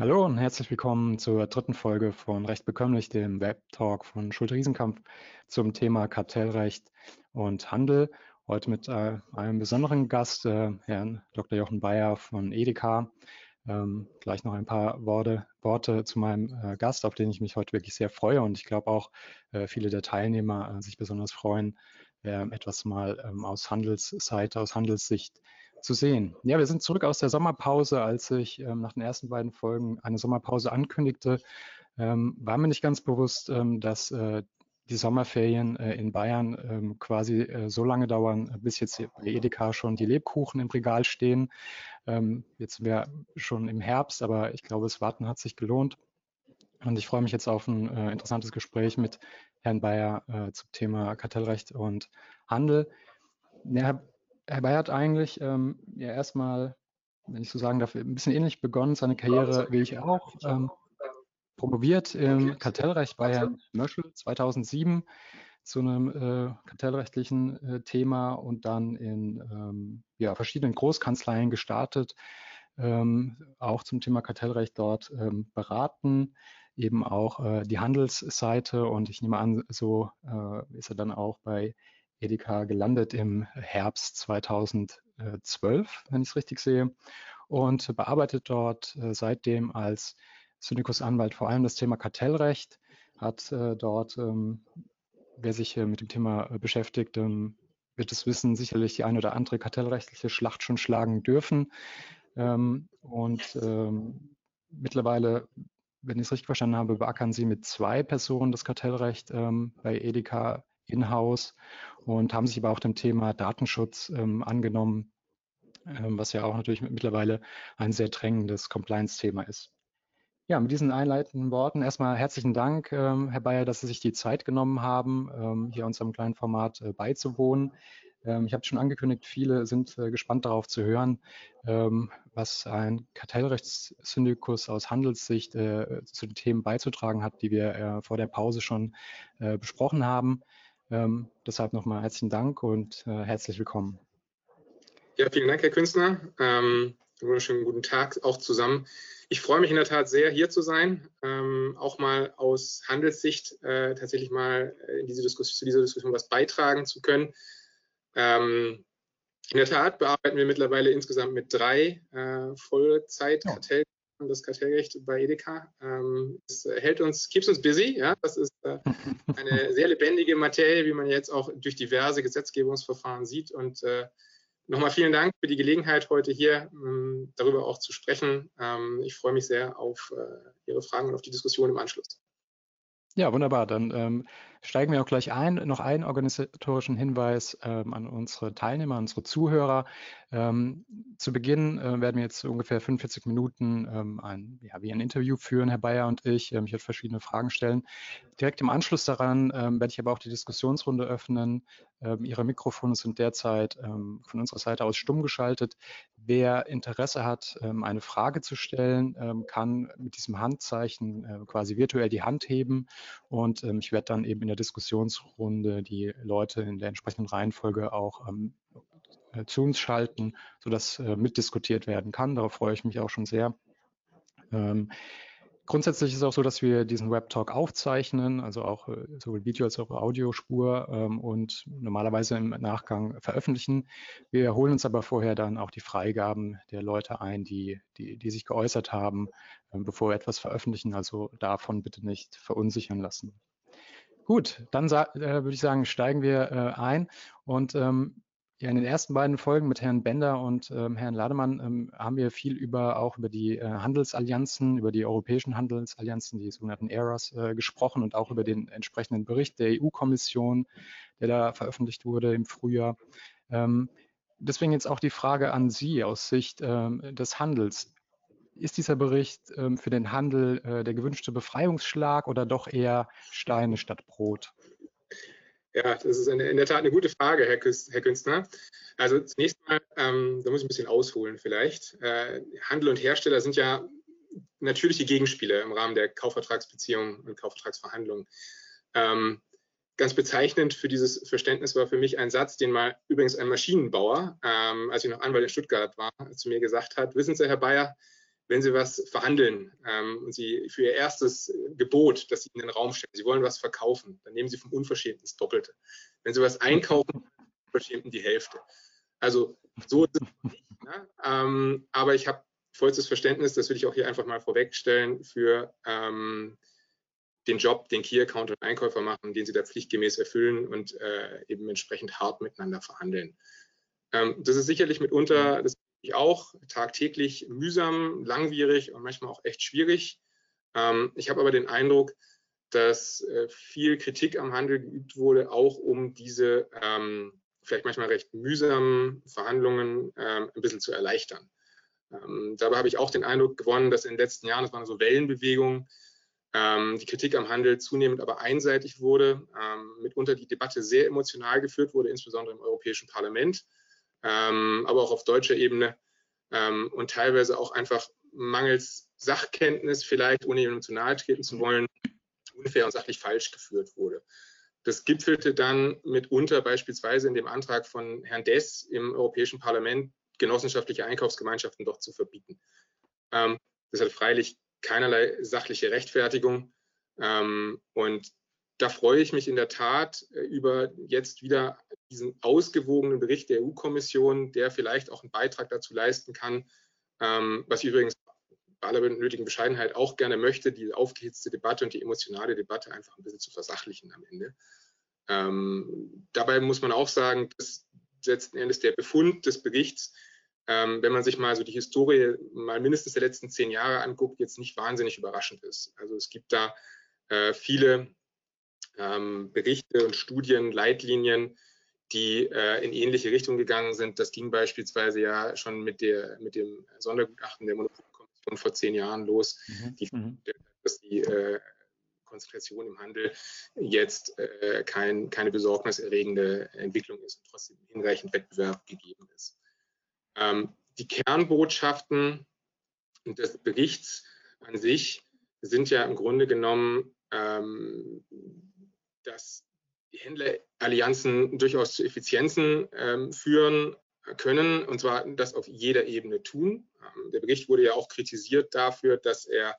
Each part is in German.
Hallo und herzlich willkommen zur dritten Folge von Recht bekömmlich, dem Web-Talk von Schulte-Riesenkampf zum Thema Kartellrecht und Handel. Heute mit äh, einem besonderen Gast, äh, Herrn Dr. Jochen Bayer von Edeka. Ähm, gleich noch ein paar Worte, Worte zu meinem äh, Gast, auf den ich mich heute wirklich sehr freue und ich glaube auch äh, viele der Teilnehmer äh, sich besonders freuen, etwas mal ähm, aus Handelsseite, aus Handelssicht zu sehen. Ja, wir sind zurück aus der Sommerpause. Als ich ähm, nach den ersten beiden Folgen eine Sommerpause ankündigte, ähm, war mir nicht ganz bewusst, ähm, dass äh, die Sommerferien äh, in Bayern ähm, quasi äh, so lange dauern, bis jetzt bei Edeka schon die Lebkuchen im Regal stehen. Ähm, jetzt wir schon im Herbst, aber ich glaube, das Warten hat sich gelohnt. Und ich freue mich jetzt auf ein äh, interessantes Gespräch mit Herrn Bayer äh, zum Thema Kartellrecht und Handel. Ja, Herr Bayer hat eigentlich ähm, ja erstmal, wenn ich so sagen darf, ein bisschen ähnlich begonnen, seine Karriere wie ich auch. Ähm, promoviert im Kartellrecht bei Herrn Möschel 2007 zu einem äh, kartellrechtlichen äh, Thema und dann in ähm, ja, verschiedenen Großkanzleien gestartet, ähm, auch zum Thema Kartellrecht dort ähm, beraten, eben auch äh, die Handelsseite. Und ich nehme an, so äh, ist er dann auch bei Edeka gelandet im Herbst 2012, wenn ich es richtig sehe, und bearbeitet dort äh, seitdem als Syndikus-Anwalt vor allem das Thema Kartellrecht, hat äh, dort, ähm, wer sich mit dem Thema beschäftigt, ähm, wird es wissen, sicherlich die eine oder andere kartellrechtliche Schlacht schon schlagen dürfen. Ähm, und mittlerweile, wenn ich es richtig verstanden habe, beackern Sie mit zwei Personen das Kartellrecht bei Edeka in-house und haben sich aber auch dem Thema Datenschutz ähm, angenommen, ähm, was ja auch natürlich mittlerweile ein sehr drängendes Compliance-Thema ist. Ja, mit diesen einleitenden Worten erstmal herzlichen Dank, ähm, Herr Bayer, dass Sie sich die Zeit genommen haben, ähm, hier unserem kleinen Format äh, beizuwohnen. Ähm, ich habe schon angekündigt, viele sind äh, gespannt darauf zu hören, ähm, was ein Kartellrechtssyndikus aus Handelssicht äh, zu den Themen beizutragen hat, die wir äh, vor der Pause schon äh, besprochen haben. Ähm, deshalb nochmal herzlichen Dank und äh, herzlich willkommen. Ja, vielen Dank, Herr Künstler. Ähm, wunderschönen guten Tag auch zusammen. Ich freue mich in der Tat sehr, hier zu sein, ähm, auch mal aus Handelssicht äh, tatsächlich mal in diese zu dieser Diskussion was beitragen zu können. Ähm, in der Tat bearbeiten wir mittlerweile insgesamt mit drei äh, Vollzeit-Kartell das Kartellrecht bei Edeka. Ähm, es hält uns, keeps uns busy. Ja? Das ist äh, eine sehr lebendige Materie, wie man jetzt auch durch diverse Gesetzgebungsverfahren sieht. Und äh, nochmal vielen Dank für die Gelegenheit, heute hier ähm, darüber auch zu sprechen. Ähm, ich freue mich sehr auf äh, Ihre Fragen und auf die Diskussion im Anschluss. Ja, wunderbar. Dann ähm, steigen wir auch gleich ein. Noch einen organisatorischen Hinweis ähm, an unsere Teilnehmer, unsere Zuhörer. Ähm, zu Beginn äh, werden wir jetzt ungefähr 45 Minuten ähm, ein, ja, wie ein Interview führen, Herr Bayer und ich. Ähm, ich werde verschiedene Fragen stellen. Direkt im Anschluss daran ähm, werde ich aber auch die Diskussionsrunde öffnen. Ihre Mikrofone sind derzeit von unserer Seite aus stumm geschaltet. Wer Interesse hat, eine Frage zu stellen, kann mit diesem Handzeichen äh, quasi virtuell die Hand heben und ich werde dann eben in der Diskussionsrunde die Leute in der entsprechenden Reihenfolge auch ähm, äh, zu uns schalten, sodass äh, mitdiskutiert werden kann. Darauf freue ich mich auch schon sehr. Ähm, Grundsätzlich ist es auch so, dass wir diesen Web-Talk aufzeichnen, also auch äh, sowohl Video als auch Audiospur ähm, und normalerweise im Nachgang veröffentlichen. Wir holen uns aber vorher dann auch die Freigaben der Leute ein, die, die, die sich geäußert haben, äh, bevor wir etwas veröffentlichen. Also davon bitte nicht verunsichern lassen. Gut, dann äh, würde ich sagen, steigen wir äh, ein. Und ähm, ja, in den ersten beiden Folgen mit Herrn Bender und ähm, Herrn Lademann ähm, haben wir viel über auch über die äh, Handelsallianzen, über die europäischen Handelsallianzen, die sogenannten ERAs, äh, gesprochen und auch über den entsprechenden Bericht der EU-Kommission, der da veröffentlicht wurde im Frühjahr. Ähm, deswegen jetzt auch die Frage an Sie aus Sicht ähm, des Handels. Ist dieser Bericht ähm, für den Handel äh, der gewünschte Befreiungsschlag oder doch eher Steine statt Brot? Ja, das ist in der Tat eine gute Frage, Herr, Herr Künstner. Also zunächst mal, ähm, da muss ich ein bisschen ausholen vielleicht. Äh, Handel und Hersteller sind ja natürliche Gegenspieler im Rahmen der Kaufvertragsbeziehungen und Kaufvertragsverhandlungen. Ähm, ganz bezeichnend für dieses Verständnis war für mich ein Satz, den mal übrigens ein Maschinenbauer, ähm, als ich noch Anwalt in Stuttgart war, zu mir gesagt hat, wissen Sie, Herr Bayer, wenn Sie was verhandeln ähm, und Sie für Ihr erstes Gebot, das Sie in den Raum stellen, Sie wollen was verkaufen, dann nehmen Sie vom Unverschämten das Doppelte. Wenn Sie was einkaufen, Unverschämten die Hälfte. Also so ist es nicht. Ne? Ähm, aber ich habe vollstes Verständnis, das will ich auch hier einfach mal vorwegstellen, für ähm, den Job, den Key Account und Einkäufer machen, den sie da pflichtgemäß erfüllen und äh, eben entsprechend hart miteinander verhandeln. Ähm, das ist sicherlich mitunter, das auch, tagtäglich mühsam, langwierig und manchmal auch echt schwierig. Ähm, ich habe aber den Eindruck, dass äh, viel Kritik am Handel geübt wurde, auch um diese ähm, vielleicht manchmal recht mühsamen Verhandlungen ähm, ein bisschen zu erleichtern. Ähm, dabei habe ich auch den Eindruck gewonnen, dass in den letzten Jahren, das waren so Wellenbewegungen, ähm, die Kritik am Handel zunehmend aber einseitig wurde, ähm, mitunter die Debatte sehr emotional geführt wurde, insbesondere im Europäischen Parlament, ähm, aber auch auf deutscher Ebene ähm, und teilweise auch einfach mangels Sachkenntnis, vielleicht ohne jemandem zu nahe treten zu wollen, unfair und sachlich falsch geführt wurde. Das gipfelte dann mitunter beispielsweise in dem Antrag von Herrn Dess im Europäischen Parlament, genossenschaftliche Einkaufsgemeinschaften doch zu verbieten. Ähm, das hat freilich keinerlei sachliche Rechtfertigung. Ähm, und da freue ich mich in der Tat äh, über jetzt wieder diesen ausgewogenen Bericht der EU-Kommission, der vielleicht auch einen Beitrag dazu leisten kann, ähm, was ich übrigens bei aller nötigen Bescheidenheit auch gerne möchte, die aufgehitzte Debatte und die emotionale Debatte einfach ein bisschen zu versachlichen am Ende. Ähm, dabei muss man auch sagen, dass letzten Endes der Befund des Berichts ähm, wenn man sich mal so die Historie mal mindestens der letzten zehn Jahre anguckt, jetzt nicht wahnsinnig überraschend ist. Also es gibt da äh, viele ähm, Berichte und Studien, Leitlinien, die äh, in ähnliche Richtungen gegangen sind. Das ging beispielsweise ja schon mit, der, mit dem Sondergutachten der Monopolkommission vor zehn Jahren los, mhm. die, mhm. dass die äh, Konzentration im Handel jetzt äh, kein, keine besorgniserregende Entwicklung ist und trotzdem hinreichend Wettbewerb gegeben ist. Ähm, die Kernbotschaften des Berichts an sich sind ja im Grunde genommen, ähm, dass die Händlerallianzen durchaus zu Effizienzen ähm, führen können, und zwar das auf jeder Ebene tun. Ähm, der Bericht wurde ja auch kritisiert dafür, dass er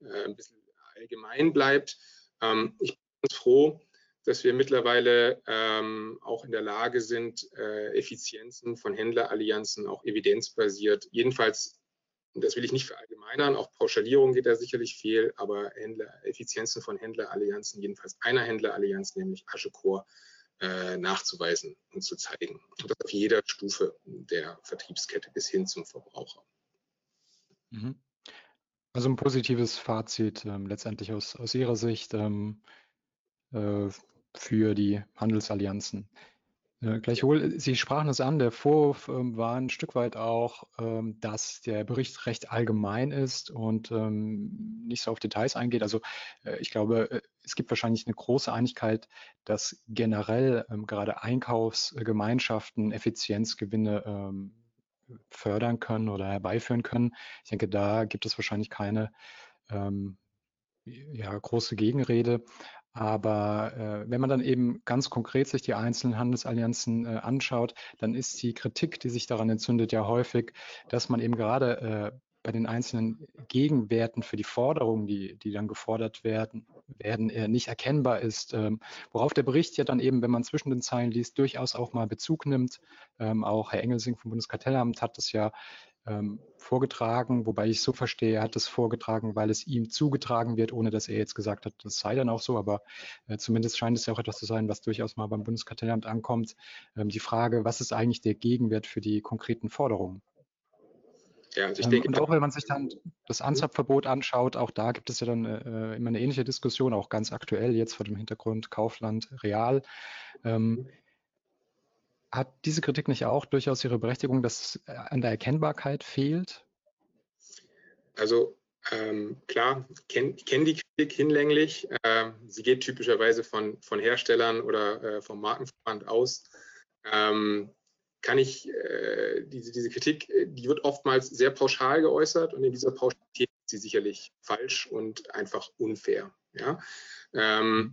äh, ein bisschen allgemein bleibt. Ähm, ich bin froh, dass wir mittlerweile ähm, auch in der Lage sind, äh, Effizienzen von Händlerallianzen auch evidenzbasiert, jedenfalls, das will ich nicht verallgemeinern, auch Pauschalierung geht da sicherlich fehl, aber Händler, Effizienzen von Händlerallianzen, jedenfalls einer Händlerallianz, nämlich Aschecor, äh, nachzuweisen und zu zeigen. Und das auf jeder Stufe der Vertriebskette bis hin zum Verbraucher. Mhm. Also ein positives Fazit ähm, letztendlich aus, aus Ihrer Sicht. Ähm, äh, für die Handelsallianzen. Äh, gleichwohl, Sie sprachen es an, der Vorwurf ähm, war ein Stück weit auch, ähm, dass der Bericht recht allgemein ist und ähm, nicht so auf Details eingeht. Also äh, ich glaube, äh, es gibt wahrscheinlich eine große Einigkeit, dass generell ähm, gerade Einkaufsgemeinschaften Effizienzgewinne ähm, fördern können oder herbeiführen können. Ich denke, da gibt es wahrscheinlich keine ähm, ja, große Gegenrede. Aber äh, wenn man dann eben ganz konkret sich die einzelnen Handelsallianzen äh, anschaut, dann ist die Kritik, die sich daran entzündet, ja häufig, dass man eben gerade äh, bei den einzelnen Gegenwerten für die Forderungen, die, die dann gefordert werden, werden äh, nicht erkennbar ist. Ähm, worauf der Bericht ja dann eben, wenn man zwischen den Zeilen liest, durchaus auch mal Bezug nimmt. Ähm, auch Herr Engelsing vom Bundeskartellamt hat das ja ähm, vorgetragen, wobei ich so verstehe, er hat es vorgetragen, weil es ihm zugetragen wird, ohne dass er jetzt gesagt hat, das sei dann auch so, aber äh, zumindest scheint es ja auch etwas zu sein, was durchaus mal beim Bundeskartellamt ankommt. Ähm, die Frage, was ist eigentlich der Gegenwert für die konkreten Forderungen? Ja, also ich ähm, denke, und auch wenn man sich dann das Anzapfverbot anschaut, auch da gibt es ja dann äh, immer eine ähnliche Diskussion, auch ganz aktuell jetzt vor dem Hintergrund Kaufland Real. Ähm, hat diese Kritik nicht auch durchaus ihre Berechtigung, dass es äh, an der Erkennbarkeit fehlt? Also ähm, klar, ich kenne kenn die Kritik hinlänglich. Ähm, sie geht typischerweise von, von Herstellern oder äh, vom Markenverband aus. Ähm, kann ich äh, diese, diese Kritik, äh, die wird oftmals sehr pauschal geäußert und in dieser Pauschalität ist sie sicherlich falsch und einfach unfair. Ja? Ähm,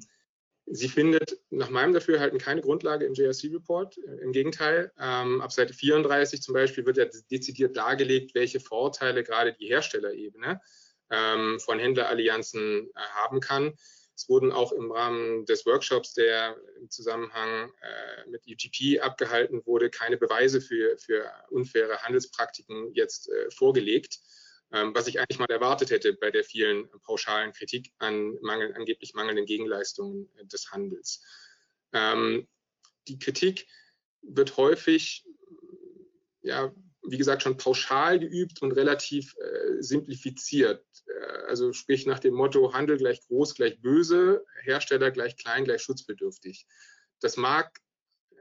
Sie findet nach meinem Dafürhalten keine Grundlage im JRC-Report. Im Gegenteil, ähm, ab Seite 34 zum Beispiel wird ja dezidiert dargelegt, welche Vorteile gerade die Herstellerebene ähm, von Händlerallianzen äh, haben kann. Es wurden auch im Rahmen des Workshops, der im Zusammenhang äh, mit UGP abgehalten wurde, keine Beweise für, für unfaire Handelspraktiken jetzt äh, vorgelegt. Ähm, was ich eigentlich mal erwartet hätte bei der vielen pauschalen Kritik an Mangel, angeblich mangelnden Gegenleistungen des Handels. Ähm, die Kritik wird häufig, ja, wie gesagt, schon pauschal geübt und relativ äh, simplifiziert. Äh, also sprich nach dem Motto Handel gleich groß gleich böse, Hersteller gleich klein gleich schutzbedürftig. Das mag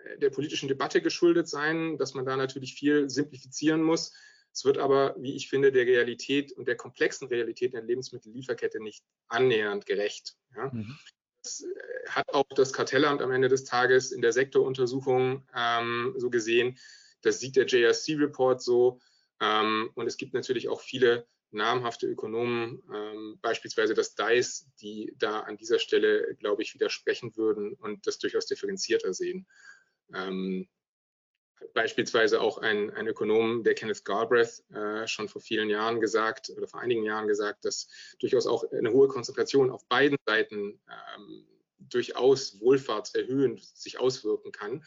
äh, der politischen Debatte geschuldet sein, dass man da natürlich viel simplifizieren muss. Es wird aber, wie ich finde, der Realität und der komplexen Realität in der Lebensmittellieferkette nicht annähernd gerecht. Ja. Mhm. Das äh, hat auch das Kartellamt am Ende des Tages in der Sektoruntersuchung ähm, so gesehen. Das sieht der JRC-Report so. Ähm, und es gibt natürlich auch viele namhafte Ökonomen, ähm, beispielsweise das DICE, die da an dieser Stelle, glaube ich, widersprechen würden und das durchaus differenzierter sehen. Ähm, beispielsweise auch ein, ein Ökonom, der Kenneth Galbraith, äh, schon vor vielen Jahren gesagt oder vor einigen Jahren gesagt, dass durchaus auch eine hohe Konzentration auf beiden Seiten ähm, durchaus wohlfahrtserhöhend sich auswirken kann.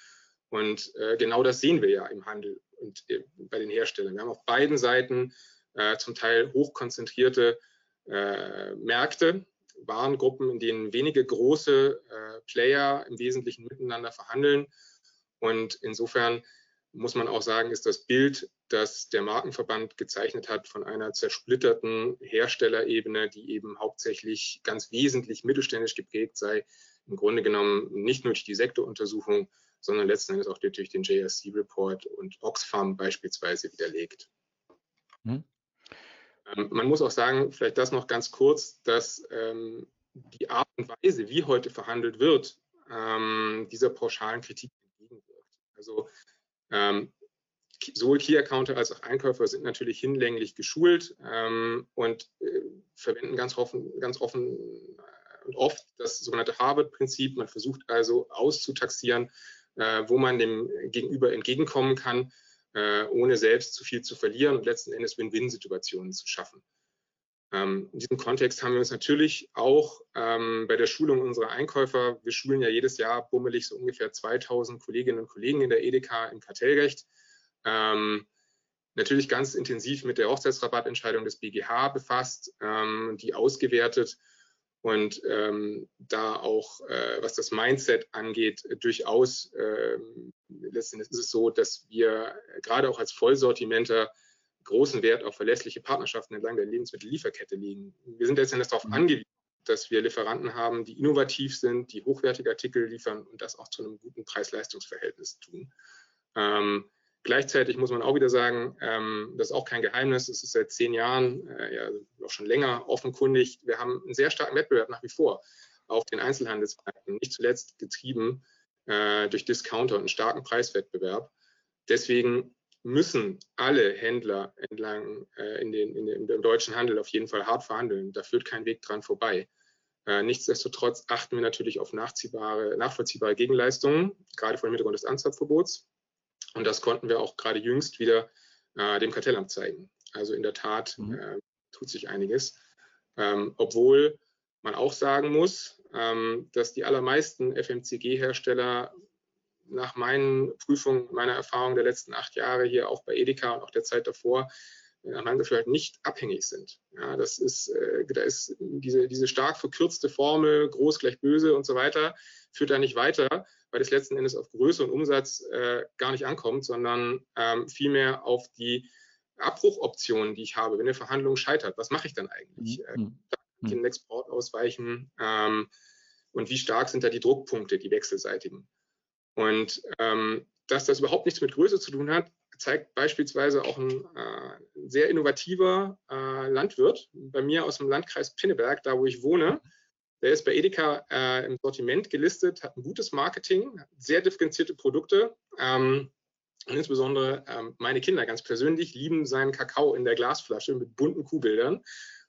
Und äh, genau das sehen wir ja im Handel und äh, bei den Herstellern. Wir haben auf beiden Seiten äh, zum Teil hochkonzentrierte äh, Märkte, Warengruppen, in denen wenige große äh, Player im Wesentlichen miteinander verhandeln. Und insofern muss man auch sagen, ist das Bild, das der Markenverband gezeichnet hat von einer zersplitterten Herstellerebene, die eben hauptsächlich ganz wesentlich mittelständisch geprägt sei, im Grunde genommen nicht nur durch die Sektoruntersuchung, sondern letzten Endes auch durch den JSC-Report und Oxfam beispielsweise widerlegt. Hm. Man muss auch sagen, vielleicht das noch ganz kurz, dass ähm, die Art und Weise, wie heute verhandelt wird, ähm, dieser pauschalen Kritik entgegenwirkt. Also ähm, sowohl Key-Accounter als auch Einkäufer sind natürlich hinlänglich geschult ähm, und äh, verwenden ganz offen, ganz offen äh, und oft das sogenannte Harvard-Prinzip. Man versucht also auszutaxieren, äh, wo man dem Gegenüber entgegenkommen kann, äh, ohne selbst zu viel zu verlieren und letzten Endes Win-Win-Situationen zu schaffen. Ähm, in diesem Kontext haben wir uns natürlich auch ähm, bei der Schulung unserer Einkäufer, wir schulen ja jedes Jahr bummelig so ungefähr 2000 Kolleginnen und Kollegen in der Edeka im Kartellrecht, ähm, natürlich ganz intensiv mit der Hochzeitsrabattentscheidung des BGH befasst, ähm, die ausgewertet und ähm, da auch, äh, was das Mindset angeht, durchaus äh, letztendlich ist es so, dass wir gerade auch als Vollsortimenter großen Wert auf verlässliche Partnerschaften entlang der Lebensmittellieferkette legen. Wir sind letztendlich darauf mhm. angewiesen, dass wir Lieferanten haben, die innovativ sind, die hochwertige Artikel liefern und das auch zu einem guten Preis-Leistungs-Verhältnis tun. Ähm, gleichzeitig muss man auch wieder sagen, ähm, das ist auch kein Geheimnis, es ist seit zehn Jahren, äh, ja, auch schon länger offenkundig, wir haben einen sehr starken Wettbewerb nach wie vor auf den Einzelhandelsmärkten, nicht zuletzt getrieben äh, durch Discounter und einen starken Preiswettbewerb. Deswegen müssen alle Händler entlang äh, in den, in den, im deutschen Handel auf jeden Fall hart verhandeln. Da führt kein Weg dran vorbei. Äh, nichtsdestotrotz achten wir natürlich auf nachziehbare, nachvollziehbare Gegenleistungen, gerade vor dem Hintergrund des Anzahlverbots. Und das konnten wir auch gerade jüngst wieder äh, dem Kartellamt zeigen. Also in der Tat mhm. Äh, tut sich einiges. Ähm, obwohl man auch sagen muss, ähm, dass die allermeisten FMCG-Hersteller nach meinen Prüfungen, meiner Erfahrung der letzten acht Jahre hier auch bei Edeka und auch der Zeit davor, nach meinem Gefühl halt nicht abhängig sind. Ja, das ist, äh, da ist diese, diese stark verkürzte Formel, groß gleich böse und so weiter, führt da nicht weiter, weil es letzten Endes auf Größe und Umsatz äh, gar nicht ankommt, sondern ähm, vielmehr auf die Abbruchoptionen, die ich habe, wenn eine Verhandlung scheitert. Was mache ich dann eigentlich? Mhm. Äh, kann ich den Export ausweichen? Ähm, und wie stark sind da die Druckpunkte, die wechselseitigen? Und ähm, dass das überhaupt nichts mit Größe zu tun hat, zeigt beispielsweise auch ein äh, sehr innovativer äh, Landwirt bei mir aus dem Landkreis Pinneberg, da wo ich wohne. Der ist bei Edeka äh, im Sortiment gelistet, hat ein gutes Marketing, sehr differenzierte Produkte. Ähm, und insbesondere ähm, meine Kinder ganz persönlich lieben seinen Kakao in der Glasflasche mit bunten Kuhbildern.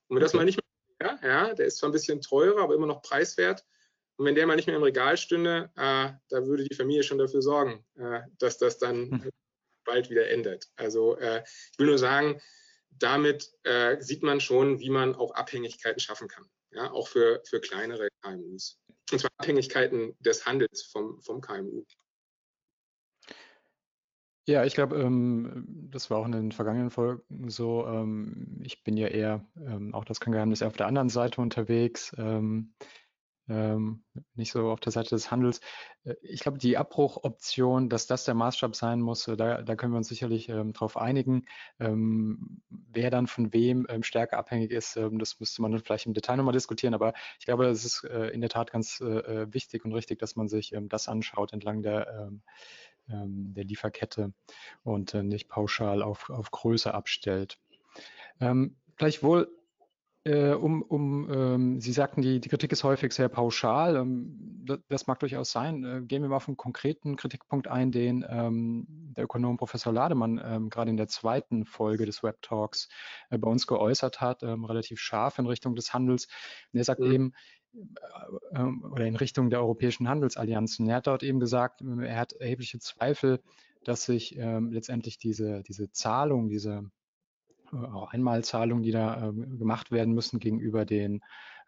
Und wir das mal nicht mehr, ja, der ist zwar ein bisschen teurer, aber immer noch preiswert Und wenn der mal nicht mehr im Regal stünde, äh, da würde die Familie schon dafür sorgen, äh, dass das dann hm. bald wieder ändert. Also äh, ich will nur sagen, damit äh, sieht man schon, wie man auch Abhängigkeiten schaffen kann, ja, auch für, für kleinere KMUs. Und zwar Abhängigkeiten des Handels vom, vom KMU. Ja, ich glaube, ähm, das war auch in den vergangenen Folgen so. Ähm, ich bin ja eher, ähm, auch das kein Geheimnis, auf der anderen Seite unterwegs. Ähm, nicht so auf der Seite des Handels. Äh, ich glaube, die Abbruchoption, dass das der Maßstab sein muss, äh, da, da können wir uns sicherlich ähm, darauf einigen. Ähm, wer dann von wem ähm, stärker abhängig ist, ähm, das müsste man dann vielleicht im Detail nochmal diskutieren. Aber ich glaube, es ist äh, in der Tat ganz äh, äh wichtig und richtig, dass man sich ähm, das anschaut entlang der, der Lieferkette und äh, nicht pauschal auf, auf Größe abstellt. gleichwohl äh, um, um ähm, Sie sagten, die, die Kritik ist häufig sehr pauschal. Ähm, das, das, mag durchaus sein. Äh, gehen wir mal auf einen konkreten Kritikpunkt ein, den ähm, der Ökonom Professor Lademann ähm, gerade in der zweiten Folge des Web Talks äh, bei uns geäußert hat, ähm, relativ scharf in Richtung des Handels. Und er sagt mhm. eben, äh, ähm, oder in Richtung der europäischen Handelsallianzen. Er hat dort eben gesagt, er hat erhebliche Zweifel, dass sich letztendlich diese, diese Zahlung, diese auch Einmalzahlungen, die da ähm, gemacht werden müssen gegenüber den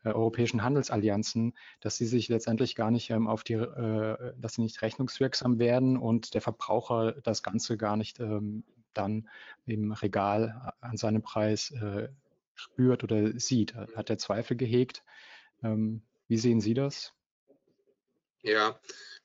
äh, europäischen Handelsallianzen, dass sie sich letztendlich gar nicht ähm, auf die, äh, dass sie nicht rechnungswirksam werden und der Verbraucher das Ganze gar nicht ähm, dann im Regal an seinem Preis äh, spürt oder sieht. Hat er Zweifel gehegt? wie sehen Sie das? Ja,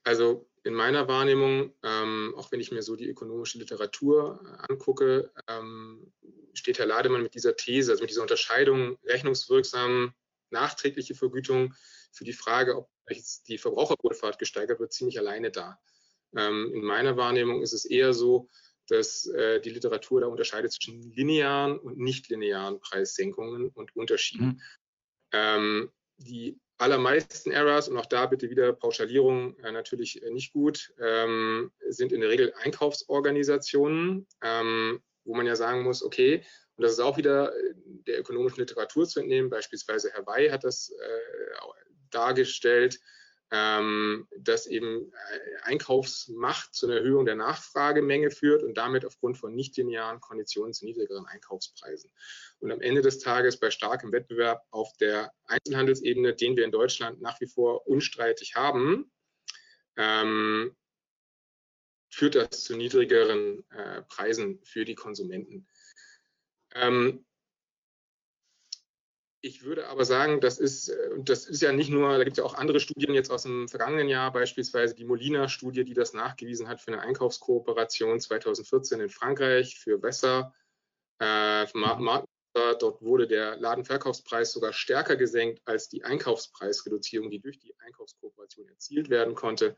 also in meiner Wahrnehmung, ähm, auch wenn ich mir so die ökonomische Literatur äh, angucke, ähm, steht Herr Lademann mit dieser These, also mit dieser Unterscheidung rechnungswirksam nachträgliche Vergütung für die Frage, ob die Verbraucherwohlfahrt gesteigert wird, ziemlich alleine da. Ähm, in meiner Wahrnehmung ist es eher so, dass äh, die Literatur da unterscheidet zwischen linearen und nicht linearen Preissenkungen und Unterschieden. Mhm. Ähm, die allermeisten Errors, und auch da bitte wieder Pauschalierung äh, natürlich äh, nicht gut, ähm, sind in der Regel Einkaufsorganisationen, ähm, wo man ja sagen muss, okay, und das ist auch wieder äh, der ökonomischen Literatur zu entnehmen, beispielsweise Herr Wey hat das äh, dargestellt, ähm, dass eben äh, Einkaufsmacht zu einer Erhöhung der Nachfragemenge führt und damit aufgrund von nicht linearen Konditionen zu niedrigeren Einkaufspreisen. Und am Ende des Tages bei starkem Wettbewerb auf der Einzelhandelsebene, den wir in Deutschland nach wie vor unstreitig haben, ähm, führt das zu niedrigeren äh, Preisen für die Konsumenten. Ähm, ich würde aber sagen, das ist, äh, das ist ja nicht nur, da gibt es ja auch andere Studien jetzt aus dem vergangenen Jahr, beispielsweise die Molina-Studie, die das nachgewiesen hat für eine Einkaufskooperation 2014 in Frankreich für Besser. Äh, mhm. dort wurde der Ladenverkaufspreis sogar stärker gesenkt als die Einkaufspreisreduzierung, die durch die Einkaufskooperation erzielt werden konnte.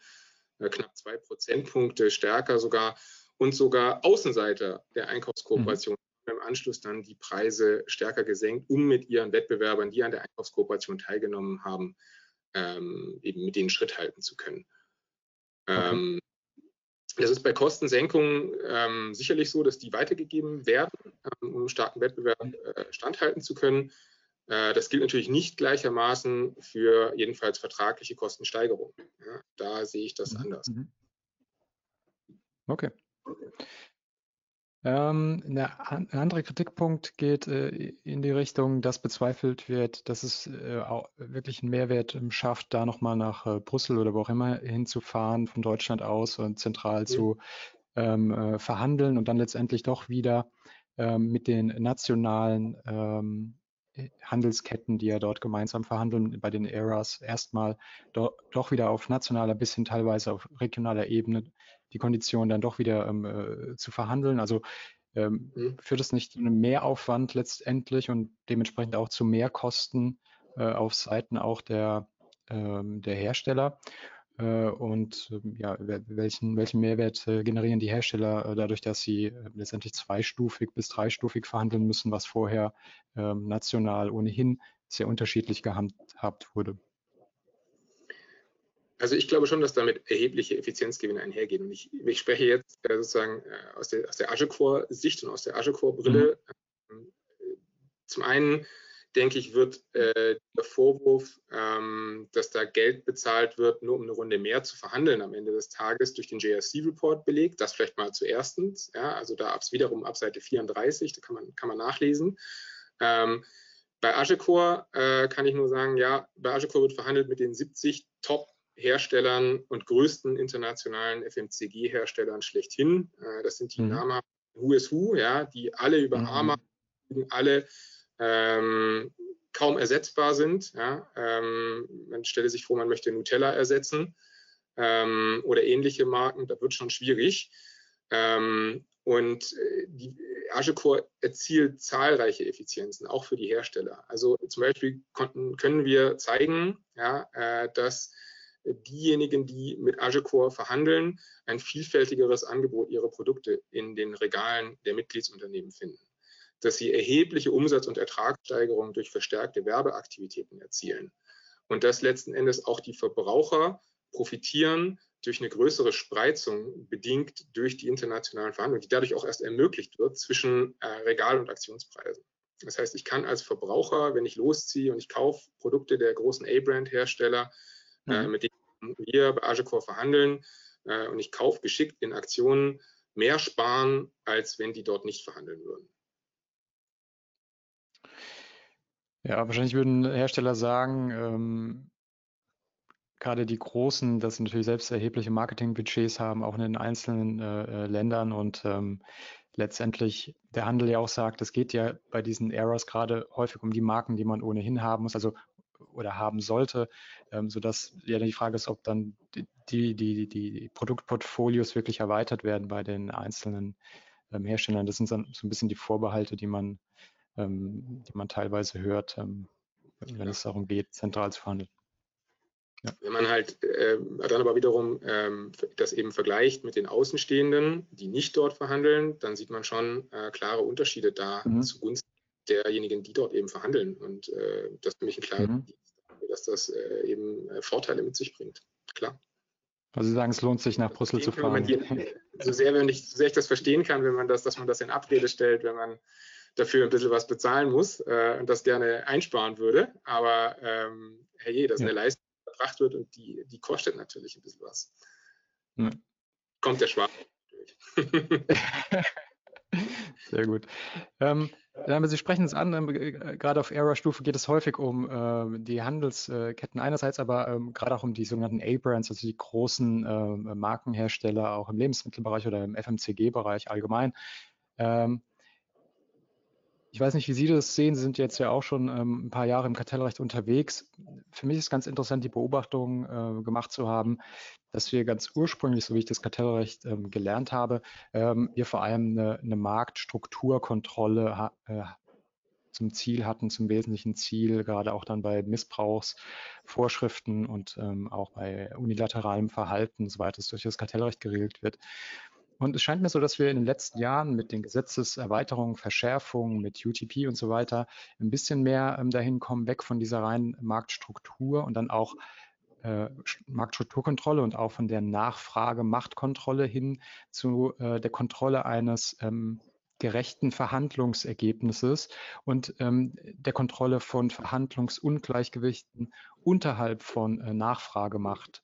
Äh, knapp zwei Prozentpunkte stärker sogar. Und sogar Außenseiter der Einkaufskooperation im Anschluss dann die Preise stärker gesenkt, um mit ihren Wettbewerbern, die an der Einkaufskooperation teilgenommen haben, ähm, eben mit denen Schritt halten zu können. Okay. Ähm, das ist bei Kostensenkungen ähm, sicherlich so, dass die weitergegeben werden, ähm, um starken Wettbewerb äh, standhalten zu können. Äh, das gilt natürlich nicht gleichermaßen für jedenfalls vertragliche Kostensteigerungen. Ja, da sehe ich das mhm. anders. Mhm. Okay. Ähm, eine, ein anderer Kritikpunkt geht äh, in die Richtung, dass bezweifelt wird, dass es äh, auch wirklich einen Mehrwert ähm, schafft, da nochmal nach äh, Brüssel oder wo auch immer hinzufahren, von Deutschland aus und zentral mhm. zu ähm, äh, verhandeln und dann letztendlich doch wieder ähm, mit den nationalen ähm, Handelsketten, die ja dort gemeinsam verhandeln, bei den ERAs erstmal do, doch wieder auf nationaler bis hin teilweise auf regionaler Ebene die Konditionen dann doch wieder ähm, äh, zu verhandeln. Also ähm, mhm. führt es nicht zu einem Mehraufwand letztendlich und dementsprechend auch zu Mehrkosten äh, auf Seiten auch der, ähm, der Hersteller. Äh, und ähm, ja, welchen, welchen Mehrwert äh, generieren die Hersteller äh, dadurch, dass sie äh, letztendlich zweistufig bis dreistufig verhandeln müssen, was vorher ähm, national ohnehin sehr unterschiedlich gehandhabt wurde? Also ich glaube schon, dass damit erhebliche Effizienzgewinne einhergehen. Und ich, ich spreche jetzt äh, sozusagen äh, aus der, aus der Agecore-Sicht und aus der Agecore-Brille. Mhm. Zum einen denke ich, wird äh, der Vorwurf, ähm, dass da Geld bezahlt wird, nur um eine Runde mehr zu verhandeln am Ende des Tages durch den JSC-Report belegt. Das vielleicht mal zuerstens. Ja, also da ab, wiederum ab Seite 34, da kann man, kann man nachlesen. Ähm, bei Agecore äh, kann ich nur sagen, ja, bei Agecore wird verhandelt mit den 70 Top-Herstellern und größten internationalen FMCG-Herstellern schlechthin. Äh, das sind die mhm. Namen Who is Who, ja, die alle über mhm. AMA, alle ähm, kaum ersetzbar sind. Ja. Ähm, man stelle sich vor, man möchte Nutella ersetzen ähm, oder ähnliche Marken, da wird schon schwierig. Ähm, und äh, die Agecore erzielt zahlreiche Effizienzen, auch für die Hersteller. Also zum Beispiel konnten, können wir zeigen, ja, äh, dass diejenigen, die mit Agecore verhandeln, ein vielfältigeres Angebot ihrer Produkte in den Regalen der Mitgliedsunternehmen finden. Dass sie erhebliche Umsatz- und Ertragssteigerungen durch verstärkte Werbeaktivitäten erzielen. Und dass letzten Endes auch die Verbraucher profitieren durch eine größere Spreizung, bedingt durch die internationalen Verhandlungen, die dadurch auch erst ermöglicht wird zwischen äh, Regal- und Aktionspreisen. Das heißt, ich kann als Verbraucher, wenn ich losziehe und ich kaufe Produkte der großen A-Brand-Hersteller, mhm. mit denen wir bei Agecore verhandeln, äh, und ich kaufe geschickt in Aktionen, mehr sparen, als wenn die dort nicht verhandeln würden. Ja, wahrscheinlich würden Hersteller sagen, ähm, gerade die Großen, dass sie natürlich selbst erhebliche Marketingbudgets haben, auch in den einzelnen äh, äh, Ländern und ähm, letztendlich der Handel ja auch sagt, es geht ja bei diesen Errors gerade häufig um die Marken, die man ohnehin haben muss, also oder haben sollte, ähm, sodass ja die Frage ist, ob dann die, die, die Produktportfolios wirklich erweitert werden bei den einzelnen ähm, Herstellern. Das sind dann so ein bisschen die Vorbehalte, die man, ähm, die man teilweise hört, ähm, wenn ja. es darum geht, zentral zu verhandeln. Ja. Wenn man halt äh, dann aber wiederum ähm, das eben vergleicht mit den Außenstehenden, die nicht dort verhandeln, dann sieht man schon äh, klare Unterschiede da mhm. zugunsten derjenigen, die dort eben verhandeln. Und äh, das ist für mich ein klares mhm. dass das äh, eben äh, Vorteile mit sich bringt. Klar. Also Sie sagen, es lohnt sich nach Brüssel zu fahren. so sehr, wenn ich, so sehr ich das verstehen kann, wenn man das, dass man das in Abrede stellt, wenn man dafür ein bisschen was bezahlen muss äh, und das gerne einsparen würde. Aber ähm, hey, das ist ja. eine Leistung, verbracht wird und die, die kostet natürlich ein bisschen was. Ja. Kommt der Schwarz durch. Sehr gut. Ähm, Sie sprechen es an, äh, gerade auf Era-Stufe geht es häufig um äh, die Handelsketten einerseits, aber ähm, gerade auch um die sogenannten A-Brands, also die großen Markenhersteller auch im Lebensmittelbereich oder im FMCG-Bereich allgemein. Ähm, ich weiß nicht, wie Sie das sehen. Sie sind jetzt ja auch schon ähm, ein paar Jahre im Kartellrecht unterwegs. Für mich ist ganz interessant, die Beobachtung äh, gemacht zu haben, dass wir ganz ursprünglich, so wie ich das Kartellrecht ähm, gelernt habe, ähm, wir vor allem eine, eine Marktstrukturkontrolle äh, zum Ziel hatten, zum wesentlichen Ziel, gerade auch dann bei Missbrauchsvorschriften und ähm, auch bei unilateralem Verhalten, soweit es durch das Kartellrecht geregelt wird. Und es scheint mir so, dass wir in den letzten Jahren mit den Gesetzeserweiterungen, Verschärfungen, mit UTP und so weiter ein bisschen mehr ähm, dahin kommen, weg von dieser reinen Marktstruktur und dann auch äh, Marktstrukturkontrolle und auch von der Nachfrage-Machtkontrolle hin zu äh, der Kontrolle eines ähm, gerechten Verhandlungsergebnisses und ähm, der Kontrolle von Verhandlungsungleichgewichten unterhalb von äh, Nachfragemacht.